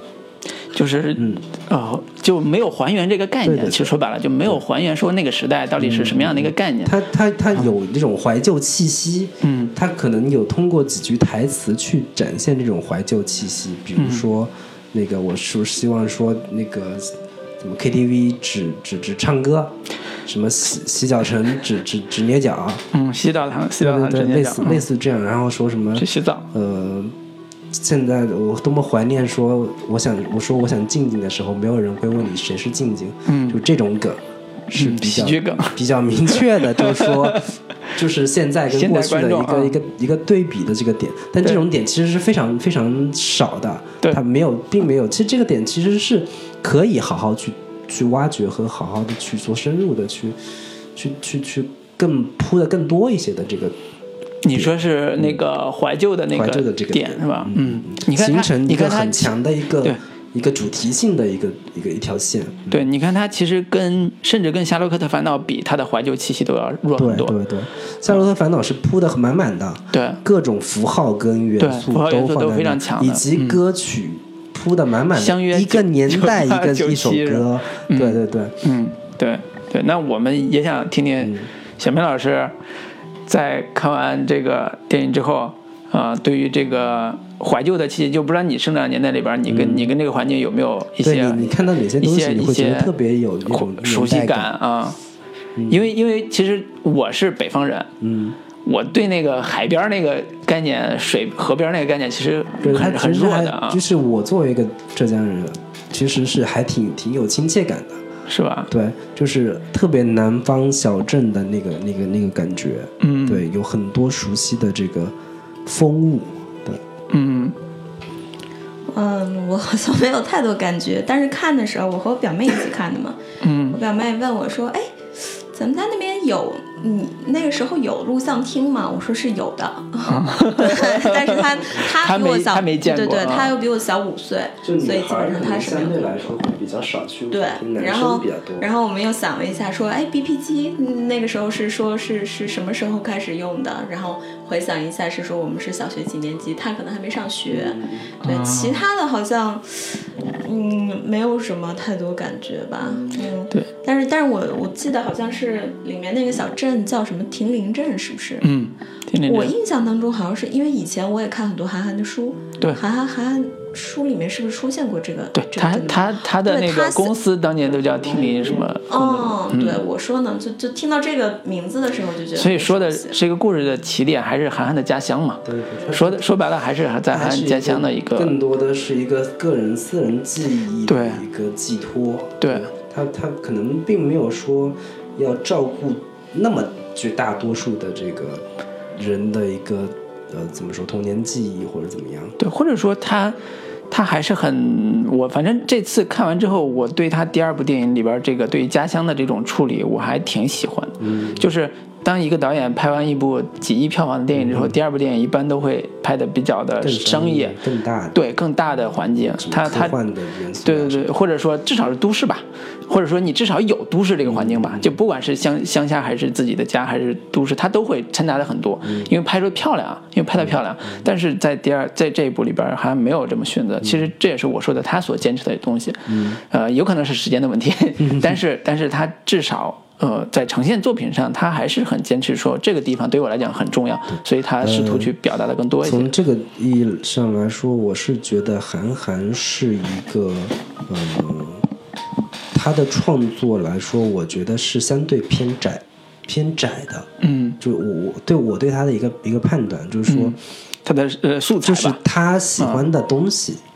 就是嗯呃就没有还原这个概念。对对对其实说白了就没有还原说那个时代到底是什么样的一个概念。他他他有这种怀旧气息，嗯他可能有通过几句台词去展现这种怀旧气息，比如说，那个我是不是希望说那个怎么 KTV 只只只唱歌，什么洗洗脚城只只只捏脚，嗯，洗澡堂洗澡堂对对对，类似类似这样，然后说什么去洗澡。呃，现在我多么怀念说，我想我说我想静静的时候，没有人会问你谁是静静，嗯就这种梗是嗯比较、比较明确的，就是说。*laughs* 就是现在跟过去的一个、一个一个对比的这个点，但这种点其实是非常非常少的，对它没有，并没有。其实这个点其实是可以好好去去挖掘和好好的去做深入的去去去去更铺的更多一些的这个你说是那个怀旧的那怀旧的这个点点是吧？嗯，你看它形成一个很强的一个一个主题性的一个一个一条线。对，你看它其实跟甚至跟《夏洛克特烦恼》比，它的怀旧气息都要弱对很多。对对，《夏洛克烦恼》是铺的满满的，对。各种符号跟元对素都放在非常强以及嗯。歌曲铺的满满的，相约一个年代一个九一首歌，对对对，嗯，对对，那我们也想听听小明老师在看完这个电影之后，啊、对于这个怀旧的气息，就不知道你生长年代里边，你跟、你跟这个环境有没有一些你你看到哪些东西，一些你会觉得一些特别有一种熟悉感啊？因为因为其实我是北方人，嗯，我对那个海边那个概念、水河边那个概念，其实对，它很弱的啊就，是我作为一个浙江人，其实是还挺挺有亲切感的。是吧？对，就是特别南方小镇的那个那个那个感觉，嗯，，对，有很多熟悉的这个风物，对，嗯嗯，我好像没有太多感觉，但是看的时候，我和我表妹一起看的嘛。嗯我表妹问我说：“哎，咱们家那边有，嗯，那个时候有录像厅吗？”我说是有的，*laughs* 对，但是她她她没比我小，她没见对对，过啊她又比我小五岁，所以基本上他是相对来。说会比较少去对，然后然后我们又想了一下，说，哎，BP 机嗯那个时候是说是是什么时候开始用的？然后回想一下，是说我们是小学几年级，他可能还没上学。对，其他的好像，嗯，没有什么太多感觉吧。嗯，对。但是，但是我我记得好像是里面那个小镇叫什么亭林镇，是不是？嗯，我印象当中好像是因为以前我也看很多韩寒的书，对韩寒韩寒书里面是不是出现过这个？对他这个镇他他的那个公司当年都叫听林什么哦，嗯对，我说呢，就就听到这个名字的时候就觉得，所以说的这个故事的起点还是韩寒的家乡嘛。对，对说的说白了还是在韩寒家乡的一个更多的是一个个人私人记忆的对一个寄托，对他他可能并没有说要照顾那么绝大多数的这个人的一个呃怎么说童年记忆或者怎么样，对，或者说他他还是很我反正这次看完之后，我对他第二部电影里边这个对于家乡的这种处理，我还挺喜欢的。嗯，就是当一个导演拍完一部几亿票房的电影之后，第二部电影一般都会拍的比较的更商业，更大的对更大的环境，他他科幻的元素，对对对，或者说至少是都市吧，或者说你至少有都市这个环境嗯。吧，就不管是乡乡下还是自己的家还是都市，它都会掺杂的很多，嗯。因为拍出漂亮，因为拍的漂亮。但是在第二在这一部里边还没有这么选择，其实这也是我说的他所坚持的东西，呃，有可能是时间的问题，*laughs* 但是但是他至少。呃，在呈现作品上，他还是很坚持说这个地方对我来讲很重要，所以他试图去表达的更多一些。从这个意义上来说，我是觉得韩寒是一个，嗯，他的创作来说，我觉得是相对偏窄、偏窄的。嗯，就我我对我对他的一个一个判断，就是说，他的呃素材就是，他喜欢的东西嗯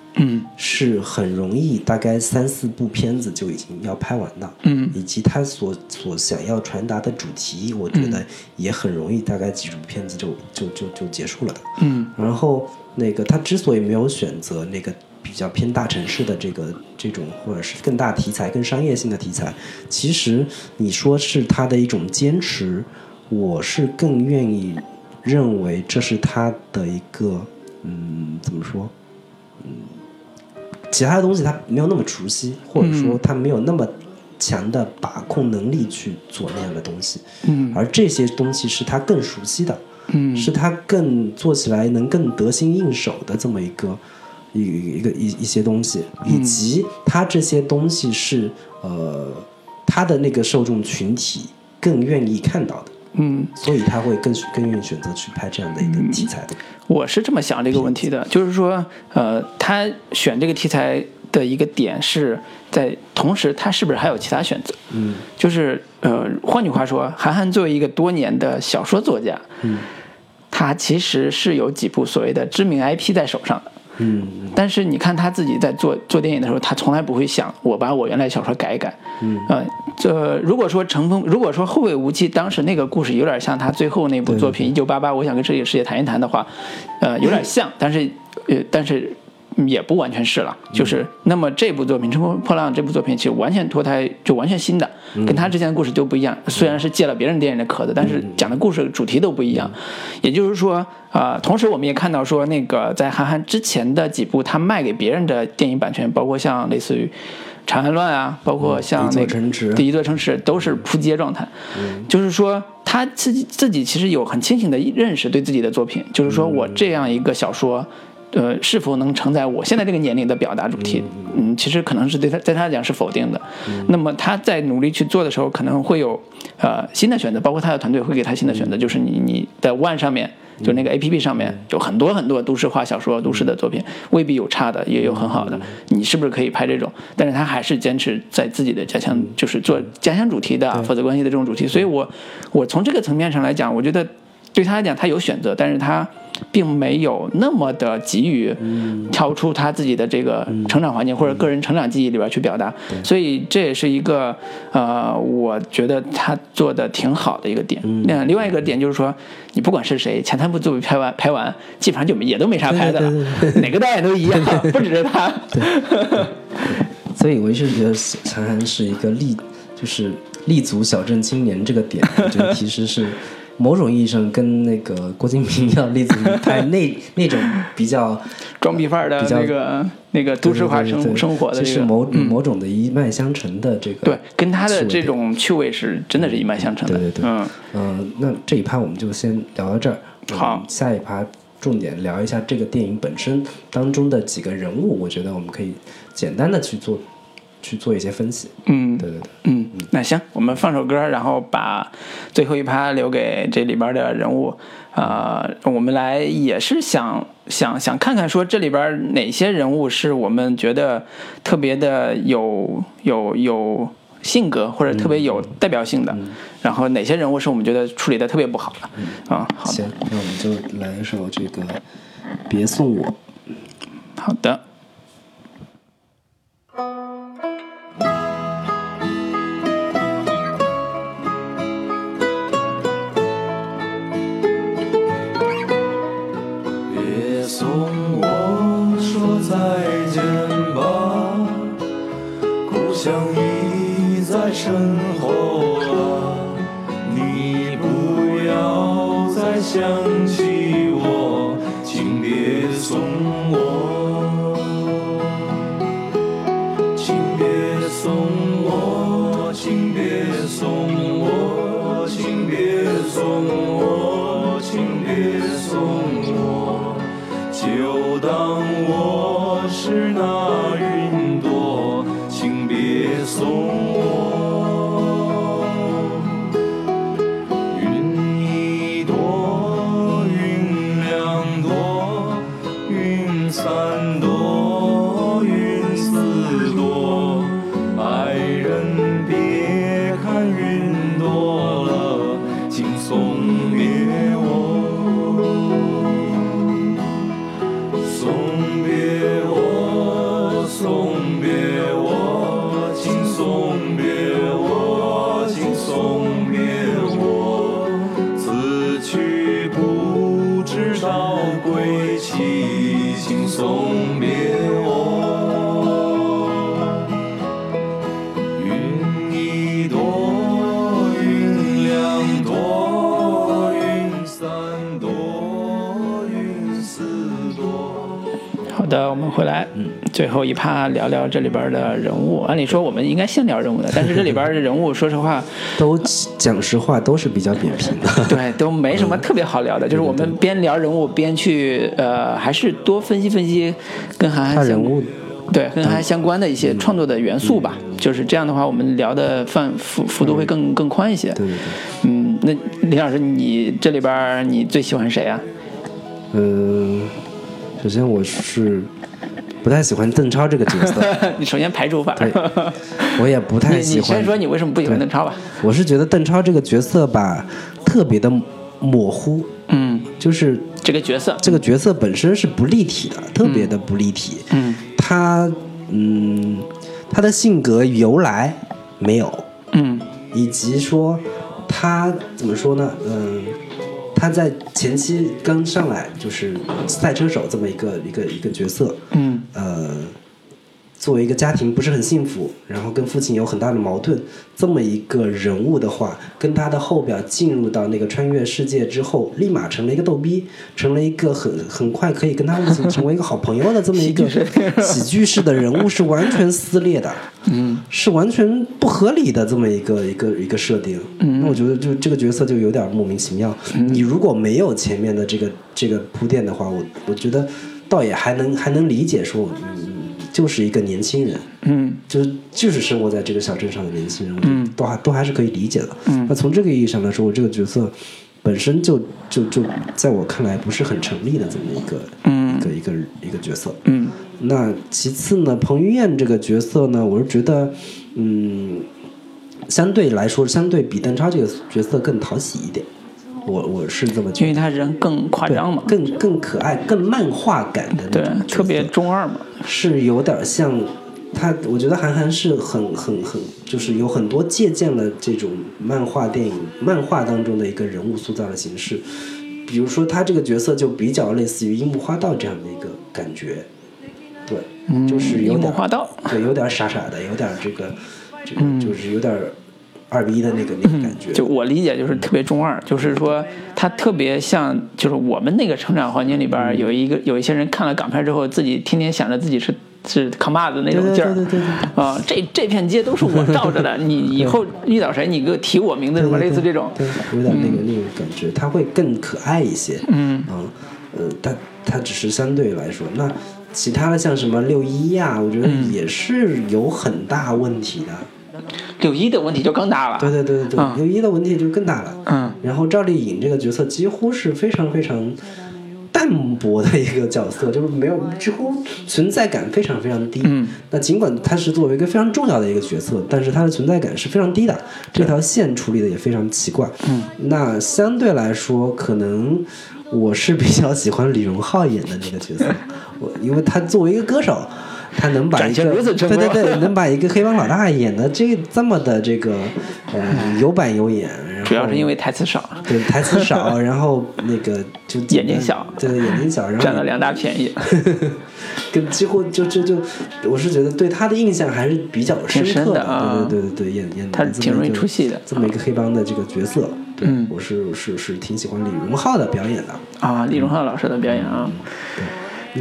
是很容易，大概三四部片子就已经要拍完的。嗯以及他所所想要传达的主题，我觉得也很容易，大概几部片子就就就就结束了的。嗯然后那个他之所以没有选择那个比较偏大城市的这个这种或者是更大题材、更商业性的题材，其实你说是他的一种坚持，我是更愿意认为这是他的一个嗯怎么说嗯，其他的东西他没有那么熟悉，或者说他没有那么强的把控能力去做那样的东西，嗯。而这些东西是他更熟悉的。嗯。是他更做起来能更得心应手的这么一个一一个一一些东西，以及他这些东西是呃他的那个受众群体更愿意看到的，嗯。所以他会更更愿意选择去拍这样的一个题材的。我是这么想这个问题的，就是说，呃，他选这个题材的一个点是在同时，他是不是还有其他选择？嗯就是呃，换句话说，韩寒作为一个多年的小说作家，嗯他其实是有几部所谓的知名 IP 在手上的。嗯。但是你看他自己在做做电影的时候，他从来不会想我把我原来小说改一改。嗯，呃，这如果说乘风，如果说后会无期当时那个故事有点像他最后那部作品《一九八八》，我想跟这个世界谈一谈的话，呃，有点像，但是呃，但是也不完全是了。就是那么这部作品《乘风破浪》这部作品其实完全脱胎，就完全新的，跟他之前的故事都不一样。虽然是借了别人电影的壳子，但是讲的故事主题都不一样。也就是说，呃，同时我们也看到说，那个在韩寒之前的几部他卖给别人的电影版权，包括像类似于《长安乱》啊，包括像座那个第一座城市都是扑街状态。就是说他自己自己其实有很清醒的认识对自己的作品，就是说我这样一个小说。呃，是否能承载我现在这个年龄的表达主题？嗯，其实可能是对他在他来讲是否定的。那么他在努力去做的时候，可能会有呃新的选择，包括他的团队会给他新的选择，就是你你在 One 上面，就那个 A P P 上面有很多很多都市化小说、都市的作品，未必有差的，也有很好的。你是不是可以拍这种？但是他还是坚持在自己的家乡，就是做家乡主题的啊父子关系的这种主题。所以我我从这个层面上来讲，我觉得对他来讲，他有选择，但是他并没有那么的急于跳出他自己的这个成长环境或者个人成长记忆里边去表达，所以这也是一个呃，我觉得他做的挺好的一个点。那另外一个点就是说，你不管是谁，前三部作品拍完拍完，基本上就也都没啥拍的了，*laughs* 哪个导演都一样，不只是他。*laughs* 所以我一直觉得韩寒是一个立，就是立足小镇青年这个点，我觉得其实是某种意义上跟那个郭敬明要立足于拍 *laughs* 那那种比较装逼范儿的那个那个都市化生生活的这个，就是某嗯某种的一脉相承的这个对，跟他的这种趣味是真的是一脉相承的。对对对嗯，嗯，那这一趴我们就先聊到这儿。好嗯下一趴重点聊一下这个电影本身当中的几个人物，我觉得我们可以简单的去做去做一些分析。嗯对对对，嗯，那行，我们放首歌，然后把最后一趴留给这里边的人物。呃，我们来也是想想想看看，说这里边哪些人物是我们觉得特别的有有有性格或者特别有代表性的，然后哪些人物是我们觉得处理的特别不好的。啊，好的，行，那我们就来一首这个《别送我》。好的。想最后一趴聊聊这里边的人物。*laughs* 按理说我们应该先聊人物的，但是这里边的人物，说实话，*laughs* 都讲实话都是比较扁平的。*laughs* 对，都没什么特别好聊的。就是我们边聊人物边去，呃，还是多分析分析跟韩寒相他人物对跟韩寒相关的一些创作的元素吧。就是这样的话，我们聊的范幅幅度会更更宽一些。对对对，嗯，那李老师，你这里边你最喜欢谁啊？嗯、首先我是不太喜欢邓超这个角色，*laughs* 你首先排除法。对我也不太喜欢先。说你为什么不喜欢邓超吧？我是觉得邓超这个角色吧，特别的模糊，嗯，就是这个角色，这个角色本身是不立体的，特别的不立体。嗯他嗯，他的性格由来没有，嗯以及说他怎么说呢？嗯，他在前期刚上来就是赛车手这么一个一个一个角色，嗯。呃，作为一个家庭不是很幸福，然后跟父亲有很大的矛盾，这么一个人物的话，跟他的后表进入到那个穿越世界之后，立马成了一个逗逼，成了一个很很快可以跟他父亲成为一个好朋友的这么一个喜剧式的人物，是完全撕裂的。嗯是完全不合理的这么一个一个一个设定。嗯那我觉得就这个角色就有点莫名其妙。你如果没有前面的这个这个铺垫的话，我我觉得倒也还能还能理解说，嗯，就是一个年轻人，嗯就是就是生活在这个小镇上的年轻人，我觉得嗯都还都还是可以理解的。嗯那从这个意义上来说，我这个角色本身就就就在我看来不是很成立的这么一个、嗯一个一个一个角色。嗯那其次呢，彭于晏这个角色呢，我是觉得，嗯，相对来说，相对比邓超这个角色更讨喜一点。我我是这么觉得，因为他人更夸张嘛，更更可爱、更漫画感的那对种，特别中二嘛。是有点像他，我觉得韩寒是很很很，就是有很多借鉴了这种漫画电影、漫画当中的一个人物塑造的形式。比如说，他这个角色就比较类似于樱木花道这样的一个感觉，对，嗯，就是有点樱木花道。对，有点傻傻的，有点这个，这个就是有点二逼的那个那个感觉。就我理解就是特别中二，就是说他特别像，就是我们那个成长环境里边有一个有一些人看了港片之后，自己天天想着自己是是扛把子那种劲儿。对对对对对啊，这这片街都是我罩着的，你以后遇到谁你给我提我名字什么类似这种，对，有点那个那个感觉，他会更可爱一些。嗯。啊，呃，他他只是相对来说，那其他的像什么六一呀，我觉得嗯。也是有很大问题的。六一的问题就更大了，对对对对对，嗯六一的问题就更大了。嗯然后赵丽颖这个角色几乎是非常非常淡薄的一个角色，就是没有几乎存在感非常非常低。嗯那尽管她是作为一个非常重要的一个角色，但是她的存在感是非常低的，这条线处理的也非常奇怪。嗯，那相对来说，可能我是比较喜欢李荣浩演的那个角色，我因为他作为一个歌手。他能把一个对对对，*laughs* 能把一个黑帮老大演的这这么的这个呃 *laughs* 有板有眼，主要是因为台词少，对台词少，*laughs* 然后那个就眼睛小。对眼睛小，然后占了两大便宜。跟几乎就就就，我是觉得对他的印象还是比较深刻的。啊。对对对对，演演他挺容易出戏的。这么一个黑帮的这个角色，对，嗯。我是是是挺喜欢李荣浩的表演的。啊，李荣浩老师的表演啊，那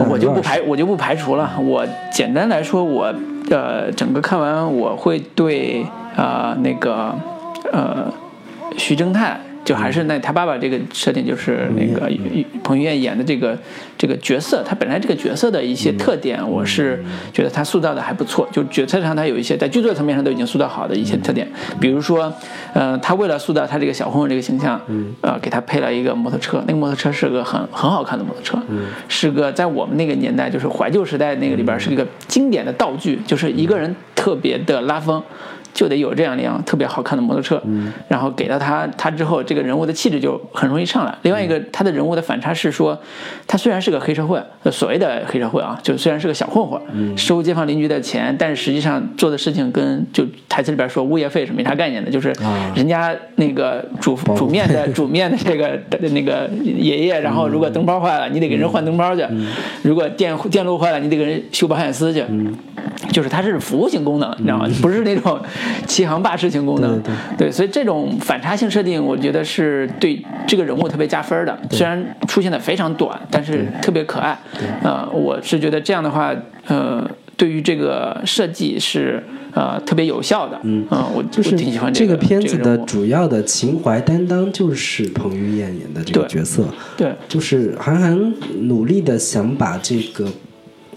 我就不排我就不排除了。我简单来说，我呃整个看完我会对啊、呃那个呃徐峥泰。就还是那他爸爸这个设定，就是那个彭于晏。演的这个这个角色，他本来这个角色的一些特点，我是觉得他塑造的还不错。就角色上他有一些在剧作层面上都已经塑造好的一些特点，比如说，呃，他为了塑造他这个小混混这个形象，呃，给他配了一个摩托车，那个摩托车是个很很好看的摩托车，是个在我们那个年代就是怀旧时代那个里边是一个经典的道具，就是一个人特别的拉风。就得有这样一辆特别好看的摩托车，然后给到他，他之后这个人物的气质就很容易上来。另外一个，他的人物的反差是说，他虽然是个黑社会，呃所谓的黑社会啊，就虽然是个小混混，收街坊邻居的钱，但是实际上做的事情跟就台词里边说物业费是没啥概念的，就是啊。人家那个煮煮面的 *laughs* 煮面的这个那个爷爷，然后如果灯泡坏了，你得给人换灯泡去；如果电电路坏了，你得给人修保险丝去。就是它是服务性功能，你知道吗？不是那种欺行霸市型功能。对对，所以这种反差性设定，我觉得是对这个人物特别加分的。虽然出现的非常短，但是特别可爱。呃，我是觉得这样的话，呃，对于这个设计是呃特别有效的。嗯，我就是挺喜欢这个片子的主要的情怀担当就是彭于晏演的这个角色，对就是韩寒努力的想把这个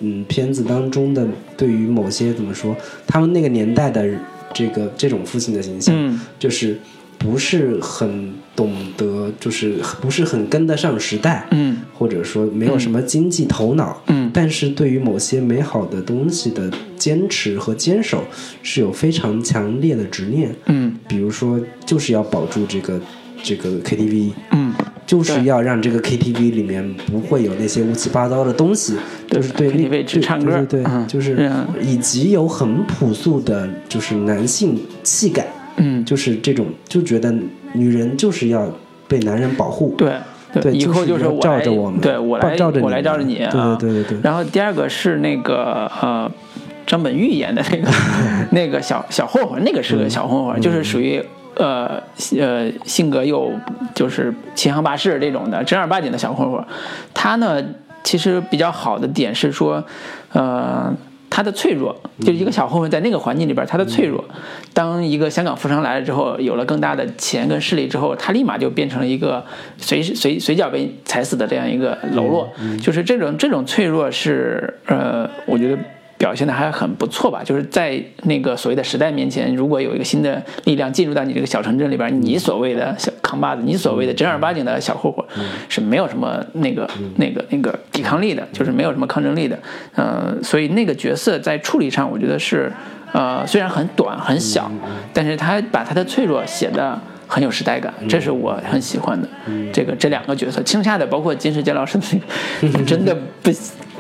嗯片子当中的对于某些怎么说，他们那个年代的这个这种父亲的形象，嗯。就是不是很懂得，就是不是很跟得上时代，嗯。或者说没有什么经济头脑，嗯。但是对于某些美好的东西的坚持和坚守是有非常强烈的执念，嗯。比如说就是要保住这个这个 KTV，嗯，就是要让这个 KTV 里面不会有那些乌七八糟的东西，就是对 KTV 对只唱歌对对对，嗯就是嗯以及有很朴素的，就是男性气概，嗯，就是这种就觉得女人就是要被男人保护，对对，以后就是我来罩着我们，对我来罩着你我来罩着你啊，对对对对。然后第二个是那个呃，张本煜演的那个 *laughs* 那个小小混混，那个是个小混混，就是属于呃呃性格又就是欺行霸市这种的正儿八经的小混混。他呢，其实比较好的点是说，呃。他的脆弱，就是一个小混混在那个环境里边，他的脆弱。当一个香港富商来了之后，有了更大的钱跟势力之后，他立马就变成了一个随时随随脚被踩死的这样一个喽啰。就是这种这种脆弱是呃，我觉得表现的还很不错吧。就是在那个所谓的时代面前，如果有一个新的力量进入到你这个小城镇里边，你所谓的小扛把子，你所谓的正儿八经的小混混，是没有什么那个那个那个抵抗力的，就是没有什么抗争力的。呃，所以那个角色在处理上，我觉得是呃虽然很短很小，但是他把他的脆弱写的。很有时代感，这是我很喜欢的。这个这两个角色，剩下的包括金世杰老师的那个，*laughs* 真的不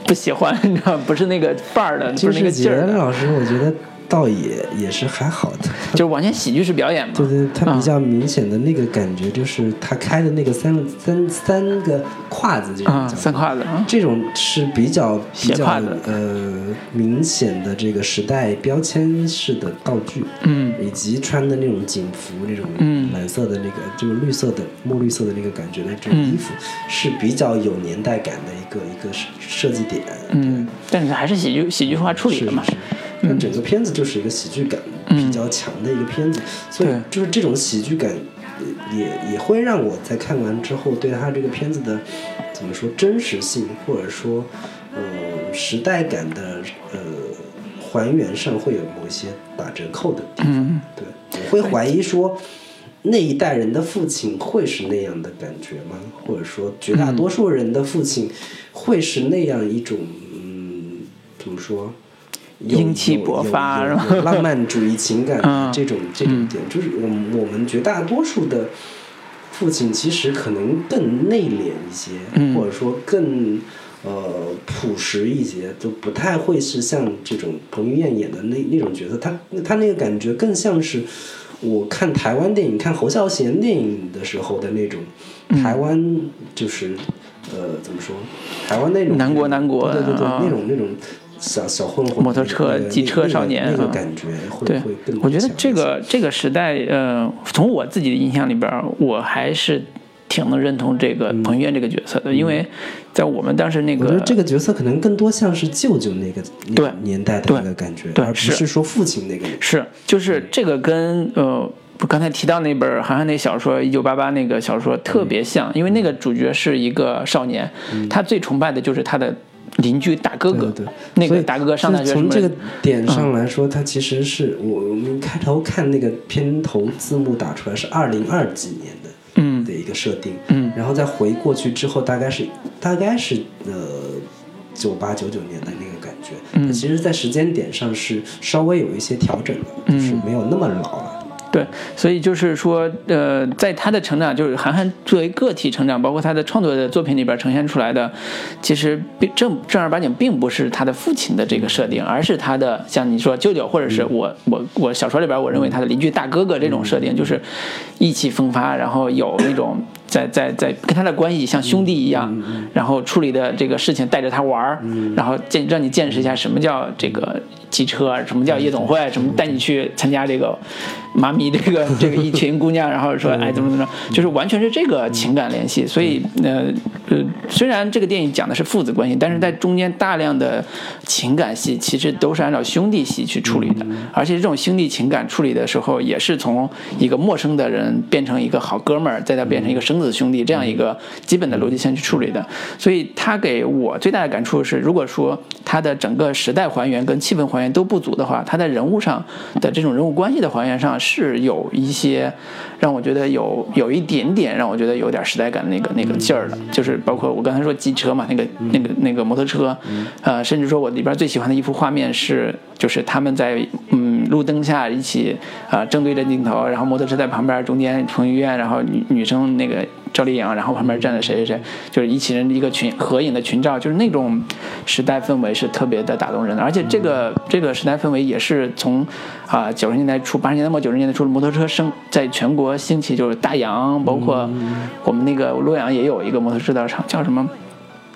不喜欢，你知道，不是那个范儿的，不是那个劲儿的，老师，我觉得倒也也是还好的。就是完全喜剧式表演嘛。对对，他比嗯较明显的那个感觉就是他开的那个三三三个胯子这种三胯子啊，这种是比较比较呃明显的这个时代标签式的道具，嗯以及穿的那种警服那种嗯蓝色的那个就是绿色的墨绿色的那个感觉的这种嗯衣服，是比较有年代感的一个一个设设计点。嗯，但是还是喜剧喜剧化处理的嘛。是是是，那整个片子就是一个喜剧感比较强的一个片子，所以就是这种喜剧感也也也会让我在看完之后对他这个片子的怎么说真实性，或者说呃时代感的呃还原上会有某一些打折扣的地方。嗯，对，我会怀疑说。那一代人的父亲会是那样的感觉吗？或者说，绝大多数人的父亲会是那样一种，嗯，怎么说？有英气勃发有是吧？有有浪漫主义情感嗯。这种这种点，就是我们我们绝大多数的父亲其实可能更内敛一些，嗯。或者说更呃朴实一些，就不太会是像这种彭于晏演的那那种角色，他他那个感觉更像是我看台湾电影、看侯孝贤电影的时候的那种嗯。台湾就是、呃怎么说，台湾那种南国南国对对对，啊。那种那种小小混混摩托车机车少年那个啊。感觉会对会更，我觉得这个这个时代，呃，从我自己的印象里边，我还是挺能认同这个彭于晏这个角色的，因为在我们当时那个嗯我觉得这个角色可能更多像是舅舅那个对年代的那个感觉，对而不是是说父亲那个。是，就是这个跟呃，不刚才提到那本韩寒那小说《一九八八》那个小说特别像，因为那个主角是一个少年，他最崇拜的就是他的邻居大哥哥，对那个大哥哥上大学从这个点上来说，它其实是我我们开头看那个片头字幕打出来是二零二几年的，嗯。的一个设定，嗯。然后再回过去之后，大概是大概是呃九八九九年的那个感觉。嗯。它其实，在时间点上是稍微有一些调整的，就是没有那么老了。对，所以就是说，呃，在他的成长，就是韩寒作为个体成长，包括他的创作的作品里边呈现出来的，其实并正正儿八经并不是他的父亲的这个设定，而是他的像你说舅舅，或者是我我我小说里边我认为他的邻居大哥哥这种设定，就是意气风发，然后有那种在在在跟他的关系像兄弟一样，然后处理的这个事情带着他玩儿，然后见让你见识一下什么叫这个机车，什么叫夜总会，什么带你去参加这个妈咪这个这个一群姑娘，然后说哎怎么怎么着，就是完全是这个情感联系。所以呃呃，虽然这个电影讲的是父子关系，但是在中间大量的情感戏其实都是按照兄弟戏去处理的，而且这种兄弟情感处理的时候，也是从一个陌生的人变成一个好哥们儿，再到变成一个生子兄弟这样一个基本的逻辑线去处理的。所以他给我最大的感触是，如果说他的整个时代还原跟气氛还原都不足的话，他在人物上的这种人物关系的还原上是有一些让我觉得有有一点点让我觉得有点时代感的那个那个劲儿的，就是包括我刚才说机车嘛，那个那个那个摩托车，呃，甚至说我里边最喜欢的一幅画面是，就是他们在嗯路灯下一起啊、呃正对着镜头，然后摩托车在旁边，中间彭于晏，然后女女生那个赵丽颖，然后旁边站着谁谁谁，就是一起人一个群合影的群照，就是那种时代氛围是特别的打动人的，而且这个这个时代氛围也是从啊九十年代初八十年代末九十年代初摩托车生在全国兴起，就是大洋，包括我们那个洛阳也有一个摩托制造厂，叫什么？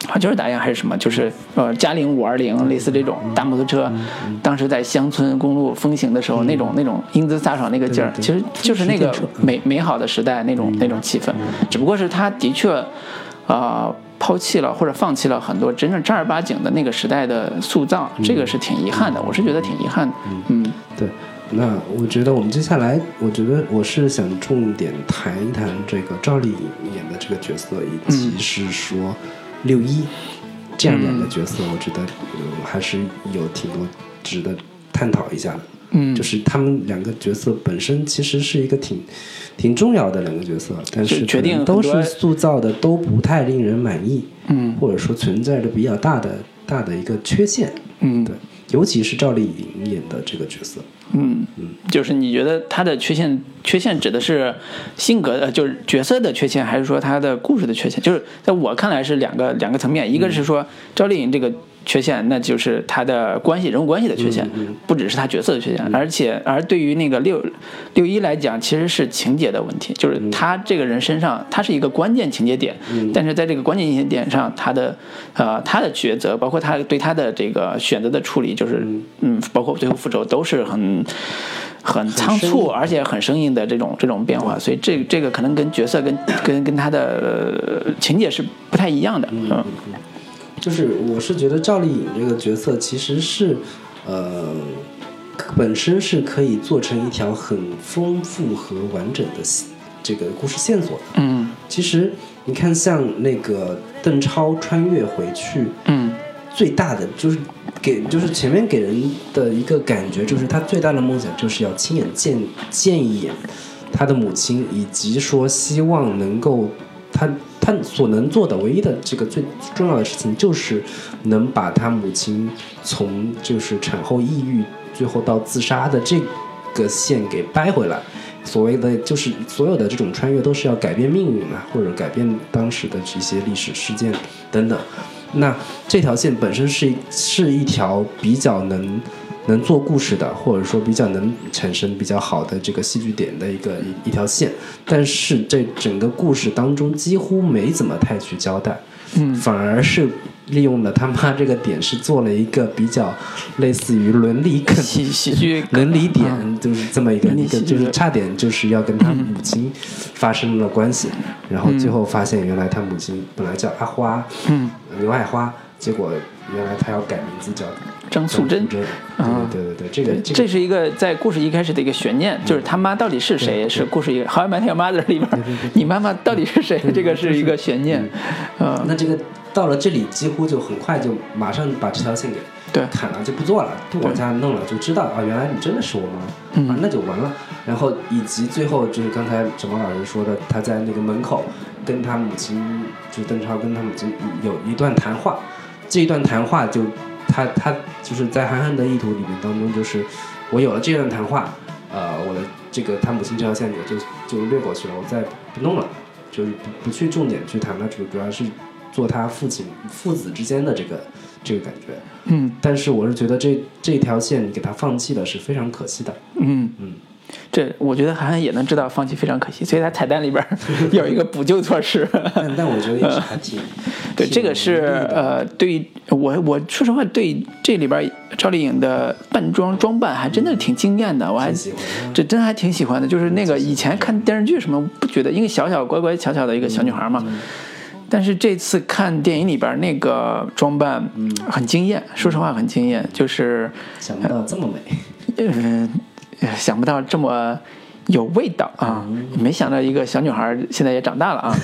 好像就是大洋还是什么，就是呃嘉陵五二零类似这种大摩托车，当时在乡村公路风行的时候，那种那种英姿飒爽那个劲儿，其实就是那个美美好的时代那种那种气氛，只不过是他的确，呃。抛弃了或者放弃了很多真正正儿八经的那个时代的塑造，这个是挺遗憾的。我是觉得挺遗憾的。嗯。对，那我觉得我们接下来，我觉得我是想重点谈一谈这个赵丽颖演的这个角色，以及是说六一这样两个角色，我觉得、呃、还是有挺多值得探讨一下的。嗯，就是他们两个角色本身其实是一个挺挺重要的两个角色，但是就决定可能都是塑造的都不太令人满意，嗯。或者说存在着比较大的大的一个缺陷。嗯。对，尤其是赵丽颖演的这个角色，嗯，就是你觉得他的缺陷，缺陷指的是性格的，就是角色的缺陷，还是说他的故事的缺陷？就是在我看来是两个两个层面，一个是说赵丽颖这个缺陷，那就是他的关系人物关系的缺陷，不只是他角色的缺陷，而且而对于那个六六一来讲，其实是情节的问题，就是他这个人身上，他是一个关键情节点，但是在这个关键情节点上，他的呃他的抉择，包括他对他的这个选择的处理，就是嗯，包括最后复仇都是很。很仓促，而且很生硬的这种这种变化，所以这这个可能跟角色跟跟跟他的呃情节是不太一样的，嗯就是我是觉得赵丽颖这个角色其实是，呃，本身是可以做成一条很丰富和完整的戏这个故事线索的。嗯其实你看，像那个邓超穿越回去，嗯最大的就是给就是前面给人的一个感觉，就是他最大的梦想就是要亲眼见见一眼他的母亲，以及说希望能够他他所能做的唯一的这个最重要的事情，就是能把他母亲从就是产后抑郁，最后到自杀的这个线给掰回来。所谓的就是所有的这种穿越都是要改变命运嘛，或者改变当时的这些历史事件等等。那这条线本身是是一条比较能能做故事的，或者说比较能产生比较好的这个戏剧点的一个一一条线，但是这整个故事当中几乎没怎么太去交代，嗯。反而是利用了他妈这个点，是做了一个比较类似于伦理梗喜喜剧伦理点嗯，就是这么一个一个，就是差点就是要跟他母亲发生了关系，然后最后发现原来他母亲本来叫阿花，嗯，牛爱花，结果原来他要改名字叫张素贞。对啊。对对对，这个这是一个在故事一开始的一个悬念，就是他妈到底是谁？是故事一个《How I Met Your Mother》里边，你妈妈到底是谁？这个是一个悬念，啊，那这个到了这里几乎就很快就马上把这条线给对。砍了，就不做了，不往下弄了，就知道啊，原来你真的是我妈，嗯。啊，那就完了。然后以及最后就是刚才沈毛老师说的，他在那个门口跟他母亲，就邓超跟他母亲有一段谈话，这一段谈话就他他就是在韩寒的意图里面当中，就是我有了这段谈话，呃，我的这个他母亲这条线就就就略过去了，我再不弄了，就是不不去重点去谈，了主主要是做他父亲父子之间的这个这个感觉。嗯但是我是觉得这这条线你给他放弃了是非常可惜的。嗯嗯，这我觉得韩寒也能知道放弃非常可惜，所以他彩蛋里边儿 *laughs* 有一个补救措施。但但我觉得也是还挺 *laughs* 对，这个是呃，对于我我说实话，对这里边赵丽颖的扮装装扮还真的挺惊艳的，我还这真还挺喜欢的。就是那个以前看电视剧什么不觉得，因为小小乖乖巧巧的一个小女孩嘛。但是这次看电影里边那个装扮很惊艳，说实话很惊艳，就是想不到这么美。嗯、呃 *laughs* *laughs* 想不到这么有味道啊！没想到一个小女孩现在也长大了啊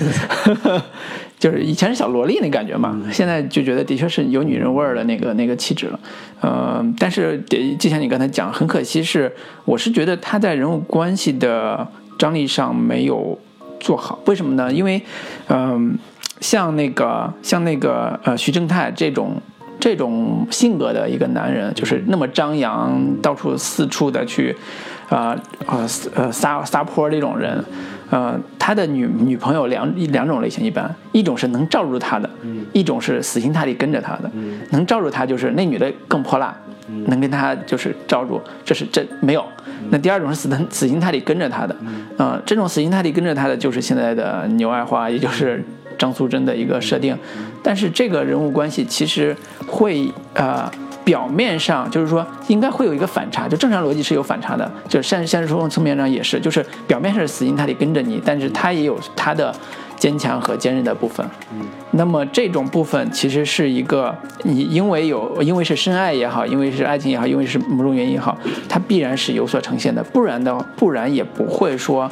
*laughs* *laughs* 就是以前是小萝莉那感觉嘛，现在就觉得的确是有女人味儿的那个那个气质了。呃，但是得就像你刚才讲，很可惜是，我是觉得她在人物关系的张力上没有做好。为什么呢？因为，嗯、像那个像那个呃徐正泰这种这种性格的一个男人，就是那么张扬，到处四处的去，啊呃呃撒撒泼这种人，呃，他的女女朋友两两种类型，一般一种是能罩住他的，一种是死心塌地跟着他的。能罩住他就是那女的更泼辣，能跟他就是罩住，这是这没有。那第二种是死死死心塌地跟着他的，呃，这种死心塌地跟着他的就是现在的牛爱花，也就是张素贞的一个设定。但是这个人物关系其实会呃。表面上就是说，应该会有一个反差，就正常逻辑是有反差的，就现现实生活层面上也是，就是表面上是死心塌地跟着你，但是他也有他的坚强和坚韧的部分。那么这种部分其实是一个你因为有因为是深爱也好，因为是爱情也好，因为是某种原因也好，它必然是有所呈现的，不然的不然也不会说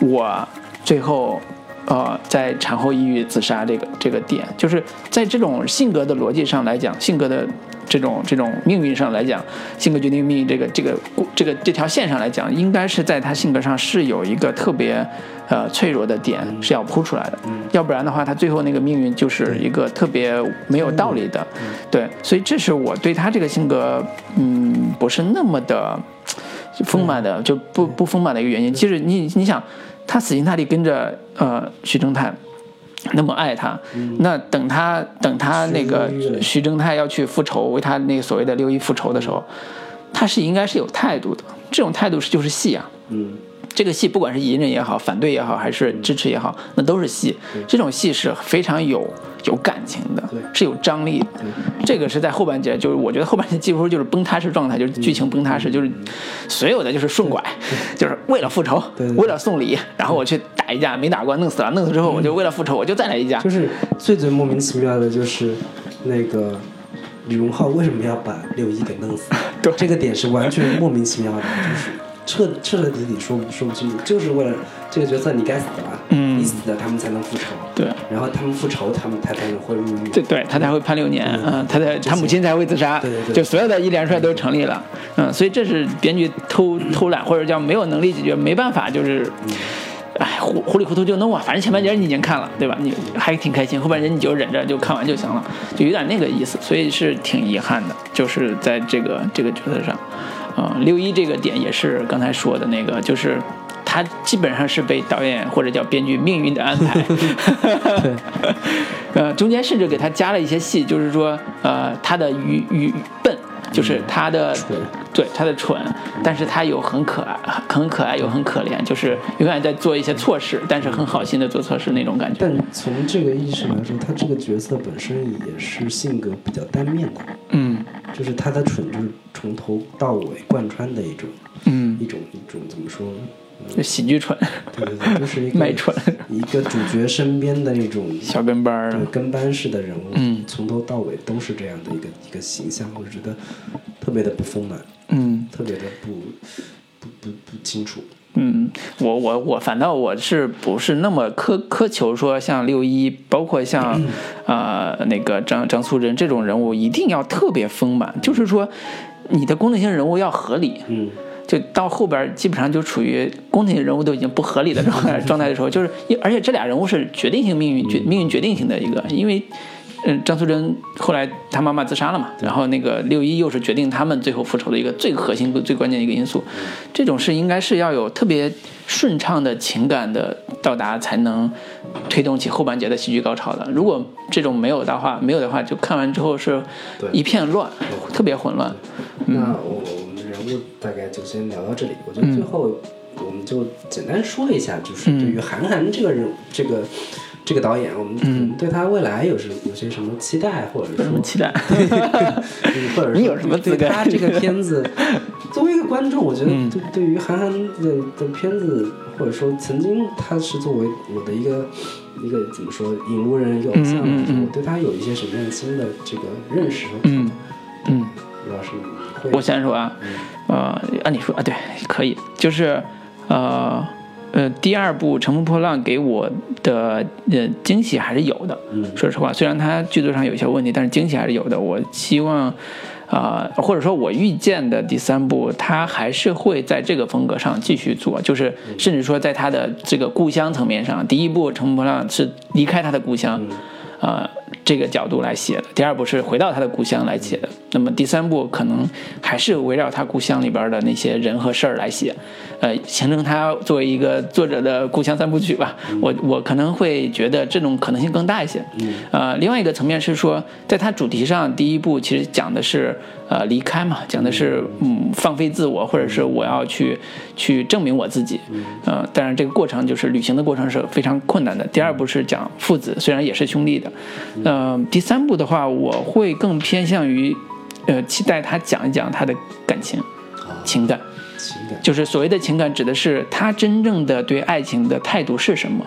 我最后。呃，在产后抑郁自杀这个这个点，就是在这种性格的逻辑上来讲，性格的这种这种命运上来讲，性格决定命运这个这个这个这条线上来讲，应该是在他性格上是有一个特别呃脆弱的点是要铺出来的，要不然的话，他最后那个命运就是一个特别没有道理的，对，所以这是我对他这个性格嗯不是那么的丰满的，就不不丰满的一个原因。其实你你想，他死心塌地跟着呃徐正太。那么爱他，那等他等他那个徐正太要去复仇，为他那个所谓的六一复仇的时候，他是应该是有态度的。这种态度是就是戏啊，嗯，这个戏不管是隐忍也好，反对也好，还是支持也好，那都是戏。这种戏是非常有有感情的对，是有张力的。这个是在后半截，就是我觉得后半截几乎就是崩塌式状态，就是剧情崩塌式，就是所有的就是顺拐，*laughs* 就是为了复仇为了送礼，然后我去打一架，没打过，弄死了，弄死之后我就为了复仇，我就再来一架。就。是最最莫名其妙的就是那个李荣浩为什么要把六一给弄死？*laughs* 对。这个点是完全莫名其妙的，就是彻彻彻底底说不说不清楚，就是为了这个角色你该死的啊，嗯你死了他们才能复仇，对。然后他们复仇，他们他才能会入狱。对对，他才会判六年，嗯，他的他母亲才会自杀，对对对就所有的一连串都成立了，嗯，所以这是编剧偷偷懒或者叫没有能力解决，没办法，就是，哎，糊糊里糊涂就弄啊，反正前半截你已经看了，对吧？你还挺开心，后半截你就忍着就看完就行了，就有点那个意思，所以是挺遗憾的，就是在这个这个角色上，啊、六一这个点也是刚才说的那个，就是。他基本上是被导演或者叫编剧命运的安排，*laughs* 呃，中间甚至给他加了一些戏，就是说，呃，他的愚愚笨，就是他的蠢对他的蠢，但是他有很可爱，很可爱又很可怜，就是永远在做一些错事，但是很好心的做错事那种感觉。但从这个意义上来说，他这个角色本身也是性格比较单面的，嗯就是他的蠢就是从头到尾贯穿的一种嗯，一种一种怎么说？就喜剧蠢，对对对，就是一个 *laughs* 卖蠢，一个主角身边的那种小跟班儿，跟班式的人物，嗯。从头到尾都是这样的一个一个形象，我觉得特别的不丰满，嗯。特别的不不不不清楚。嗯，我我我反倒我是不是那么苛苛求说像六一，包括像呃 *clears throat* 那个张张素贞这种人物一定要特别丰满，就是说你的功能性人物要合理，嗯，就到后边基本上就处于宫廷人物都已经不合理的状态 *laughs* 状态的时候，就是因而且这俩人物是决定性命运决命运决定性的一个，因为嗯，张素贞后来她妈妈自杀了嘛，然后那个六一又是决定他们最后复仇的一个最核心、最关键的一个因素。这种事应该是要有特别顺畅的情感的到达，才能推动起后半截的戏剧高潮的。如果这种没有的话，没有的话，就看完之后是一片乱，特别混乱。那我我们的人物大概就先聊到这里。我觉得最后我们就简单说一下，就是对于韩寒这个人，这个这个导演，我们可能对他未来有什有些什么期待，或者说期待？*laughs* 嗯或者 *laughs* 说你有什么对他这个 *laughs* 片子，作为一个观众，我觉得对对于韩寒的的片子，或者说曾经他是作为我的一个一个怎么说引路人、一个偶像我对他有一些什么样新的这个认识和看嗯法。嗯。不知道是你会我先说啊，呃，按你说啊，对，可以，就是呃呃，第二部《乘风破浪》给我的呃惊喜还是有的。嗯说实话，虽然它剧作上有一些问题，但是惊喜还是有的。我希望。啊、或者说我预见的第三部，它还是会在这个风格上继续做，就是甚至说在他的这个故乡层面上，第一部《乘风破浪》是离开他的故乡，呃，这个角度来写的；第二部是回到他的故乡来写的。那么第三部可能还是围绕他故乡里边的那些人和事儿来写，呃，形成他作为一个作者的故乡三部曲吧。我我可能会觉得这种可能性更大一些。呃，另外一个层面是说，在他主题上，第一部其实讲的是呃离开嘛，讲的是嗯放飞自我，或者是我要去去证明我自己。呃，当然这个过程就是旅行的过程是非常困难的。第二部是讲父子，虽然也是兄弟的。呃，第三部的话，我会更偏向于呃期待他讲一讲他的感情、情感。情感。就是所谓的情感，指的是他真正的对爱情的态度是什么。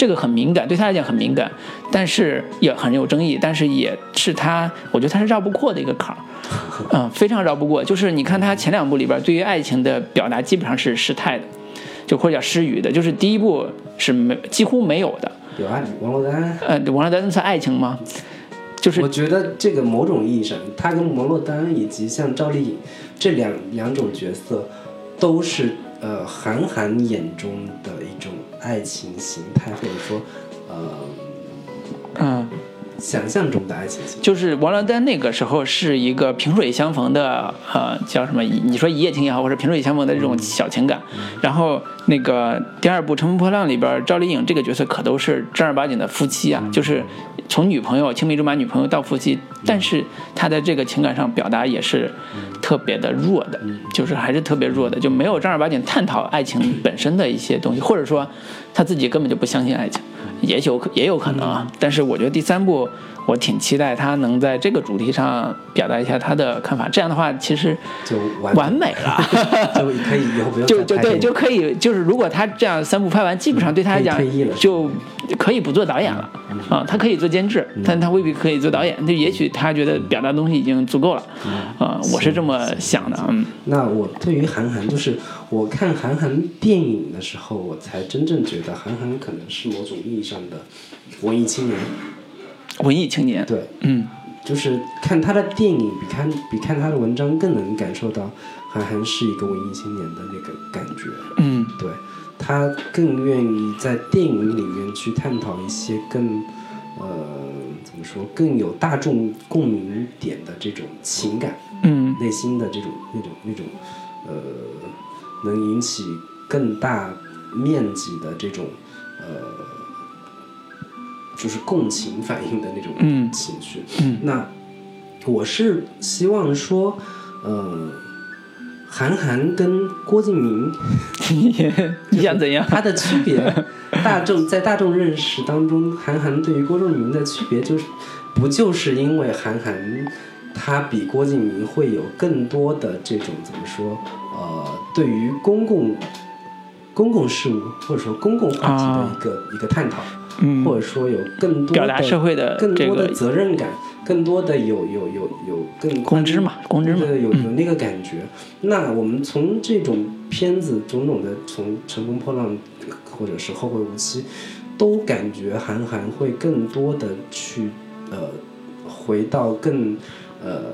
这个很敏感，对他来讲很敏感，但是也很有争议，但是也是他，我觉得他是绕不过的一个坎儿，*laughs* 嗯，非常绕不过。就是你看他前两部里边对于爱情的表达基本上是失态的，就或者叫失语的，就是第一部是没几乎没有的。有啊，王珞丹。呃，王珞丹算爱情吗？就是我觉得这个某种意义上，他跟王珞丹以及像赵丽颖这两两种角色，都是呃韩寒眼中的一种爱情形态，或者说呃嗯。想象中的爱情形态。就是王珞丹那个时候是一个萍水相逢的，呃，叫什么？你说一夜情也好，或者萍水相逢的这种小情感。然后那个第二部《乘风破浪》里边，赵丽颖这个角色可都是正儿八经的夫妻啊，就是从女朋友青梅竹马女朋友到夫妻，但是她在这个情感上表达也是特别的弱的，就是还是特别弱的，就没有正儿八经探讨爱情本身的一些东西，或者说她自己根本就不相信爱情。也有也有可能啊，但是我觉得第三部我挺期待他能在这个主题上表达一下他的看法，这样的话其实就完完美了，*laughs* 就可以以后不用 *laughs* 就就对就可以，就是如果他这样三部拍完，基本上对他来讲就可以不做导演了。啊，他可以做监制，但他未必可以做导演，就也许他觉得表达东西已经足够了。啊，我是这么想的，嗯。那我对于韩寒，就是我看韩寒电影的时候，我才真正觉得韩寒可能是某种意义上的文艺青年。文艺青年，对，嗯。就是看他的电影，比看比看他的文章更能感受到韩寒是一个文艺青年的那个感觉。嗯。对他更愿意在电影里面去探讨一些更呃怎么说更有大众共鸣点的这种情感。嗯。内心的这种那种那种呃，能引起更大面积的这种呃，就是共情反应的那种嗯情绪。嗯那我是希望说，呃，韩寒跟郭敬明 *laughs* 你想怎样？他的区别，大众在大众认识当中，韩寒对于郭敬明的区别，就是不就是因为韩寒他比郭敬明会有更多的这种怎么说，呃，对于公共公共事务或者说公共话题的一个、一个探讨，嗯，或者说有更多的表达社会的这更多的责任感，更多的有有有有更公知嘛，公知嘛，对，有有那个感觉。那我们从这种片子种种的，从《乘风破浪》或者是《后会无期》，都感觉韩寒会更多的去呃回到更呃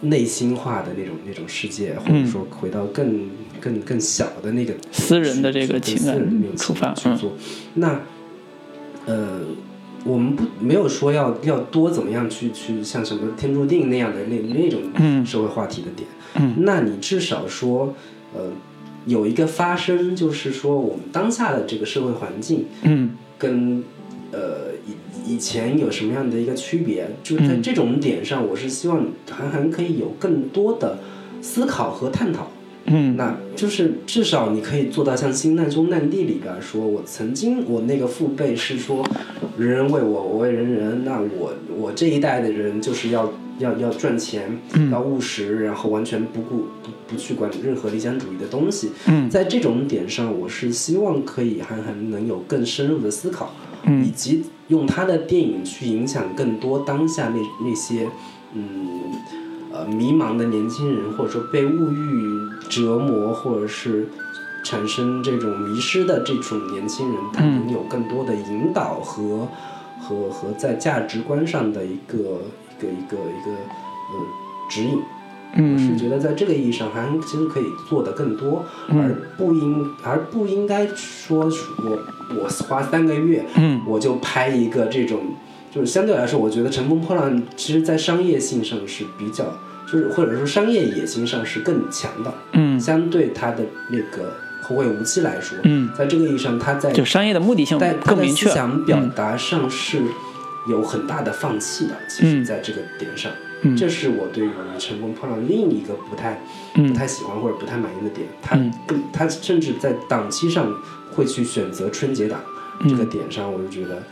内心化的那种那种世界，或者说回到更更更小的那个私人的这个更情感私人的那种出发去做。那呃，我们不没有说要要多怎么样去去像什么天注定那样的那那种嗯。社会话题的点，嗯。那你至少说，呃，有一个发生，就是说我们当下的这个社会环境嗯。跟呃以以前有什么样的一个区别，就在嗯。这种点上，我是希望韩寒可以有更多的思考和探讨。嗯那就是至少你可以做到像《新难兄难弟》里边说，我曾经我那个父辈是说，人人为我，我为人人。那我我这一代的人就是要要要赚钱，要务实，然后完全不顾不不去管任何理想主义的东西。嗯在这种点上，我是希望可以韩寒能有更深入的思考，嗯以及用他的电影去影响更多当下那那些嗯呃迷茫的年轻人，或者说被物欲折磨，或者是产生这种迷失的这种年轻人，他能有更多的引导和和和在价值观上的一个一个一个一个呃指引。我是嗯觉得在这个意义上，韩寒其实可以做的更多，而不应而不应该说我我花三个月，嗯。我就拍一个这种，就是相对来说，我觉得《乘风破浪》其实在商业性上是比较，就是或者说商业野心上是更强的，嗯相对它的那个《后会无期》来说，嗯，在这个意义上，它在就商业的目的性在更明确。思想表嗯达上是有很大的放弃的。其嗯实，在这个点上，嗯这是我对于《乘风破浪》另一个不太嗯不太喜欢或者不太满意的点。他嗯更他甚至在档期上会去选择春节档嗯这个点上，我就觉得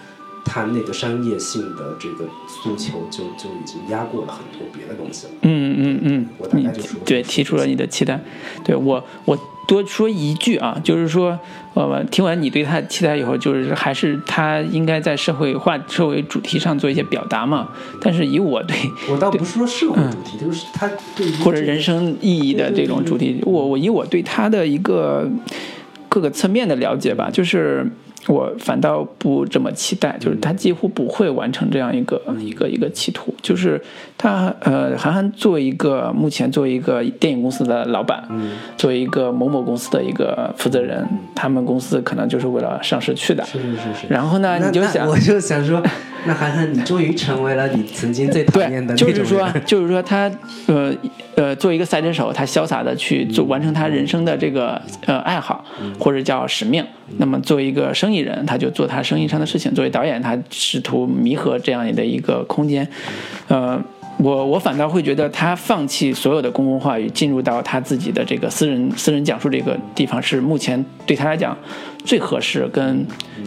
他那个商业性的这个诉求就就已经压过了很多别的东西了。嗯嗯嗯我，大你概就说对提出了你的期待，对我我多说一句啊，就是说，呃，听完你对他的期待以后，就是还是他应该在社会化、社会主题上做一些表达嘛。但是以我对我倒不是说社会主题，就是他对于嗯或者人生意义的这种主题，我我以我对他的一个各个侧面的了解吧，就是我反倒不这么期待，就是他几乎不会完成这样一个一个一个企图，就是他呃，韩寒作为一个目前作为一个电影公司的老板，作为一个某某公司的一个负责人，他们公司可能就是为了上市去的，是是是。是。然后呢，你就想我就想说，那韩寒，你终于成为了你曾经最讨厌的，那种就是说，就是说他呃呃，做一个赛车手，他潇洒的去做完成他人生的这个呃爱好，或者叫使命。那么作为一个生意人，他就做他生意上的事情；作为导演，他试图弥合这样的一个空间。呃，我我反倒会觉得他放弃所有的公共话语，进入到他自己的这个私人私人讲述这个地方，是目前对他来讲最合适跟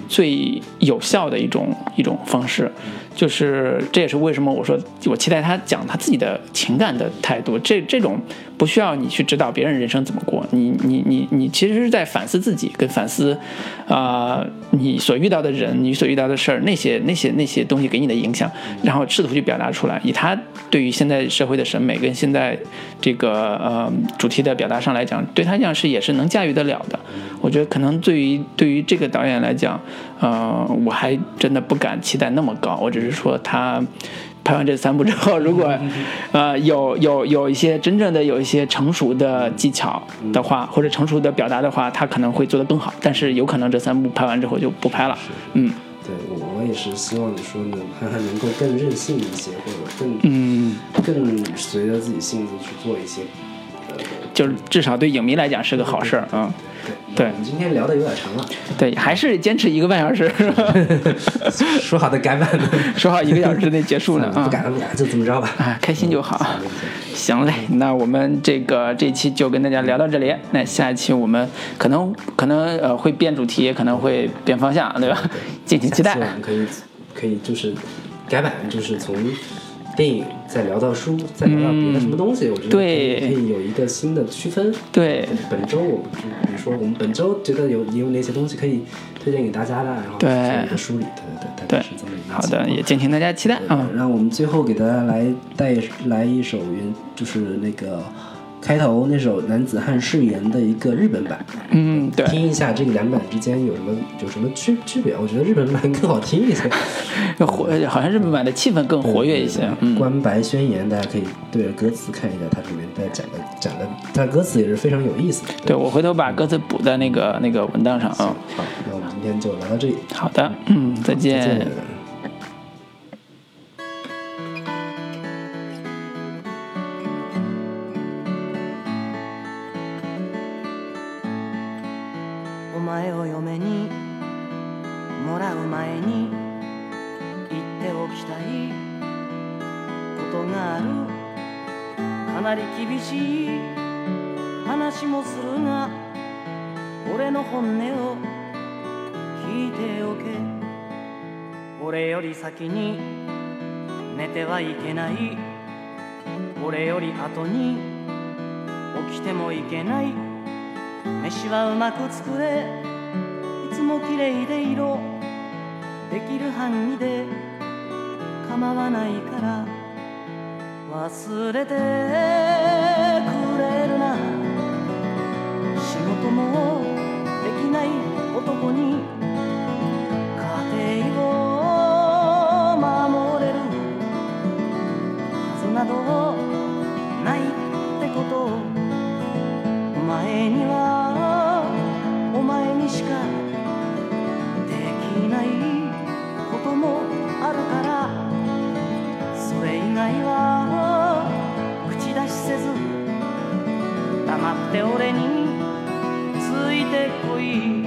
最有效的一种一种方式。就是这也是为什么我说我期待他讲他自己的情感的态度，这这种不需要你去指导别人人生怎么过，你你你你其实是在反思自己，跟反思啊、你所遇到的人，你所遇到的事儿，那些那些那些东西给你的影响，然后试图去表达出来，以他对于现在社会的审美跟现在这个呃主题的表达上来讲，对他讲是也是能驾驭得了的。我觉得可能对于对于这个导演来讲，呃，我还真的不敢期待那么高。我只是说他 *laughs* 拍完这三部之后，如果 *laughs* 呃有有有一些真正的有一些成熟的技巧的话，或者成熟的表达的话，他可能会做得更好。但是有可能这三部拍完之后就不拍了。嗯对我我也是希望说呢，韩寒能够更任性一些，或者更嗯，更随着自己性子去做一些。呃，就是至少对影迷来讲是个好事儿啊。对对我们今天聊的有点长了，对，还是坚持一个半小时，说好的改版呢？说好一个小时之内结束呢啊不。改了不改了，就这么着吧。啊，开心就好。行嘞，那我们这个这期就跟大家聊到这里。那下一期我们可能可能呃会变主题，可能会变方向，对吧？敬请期待可以可以就是改版，就是从电影再聊到书，再聊到别的什么东西，我觉得可以有一个新的区分。对。本周我们就比如说我们本周觉得有有哪些东西可以推荐给大家的，然后对。做一个梳理，对对对，大对。概是这么一个好的，也敬请大家期待啊。让我们最后给大家来带来一首原，就是那个开头那首男子汉誓言的一个日本版，嗯，对，听一下这个两版之间有什么有什么区区别？我觉得日本版更好听一些，*laughs* 活好像日本版的气氛更活跃一些对。对对嗯，关白宣言，大家可以对着歌词看一下，它里面在讲的讲的，它歌词也是非常有意思的。对我回头把歌词补在那个那个文档上啊。好，那我们今天就聊到这里，好的，嗯，再再见の本音を聞いておけ。俺より先に寝てはいけない。俺より後に起きてもいけない。飯はうまく作れ。いつも綺麗で色できる範囲で。構わないから。忘れてくれるな。仕事も男に家庭を守れるはずなどないってことを前にはお前にしかできないこともあるからそれ以外は口出しせず黙って俺についてこい。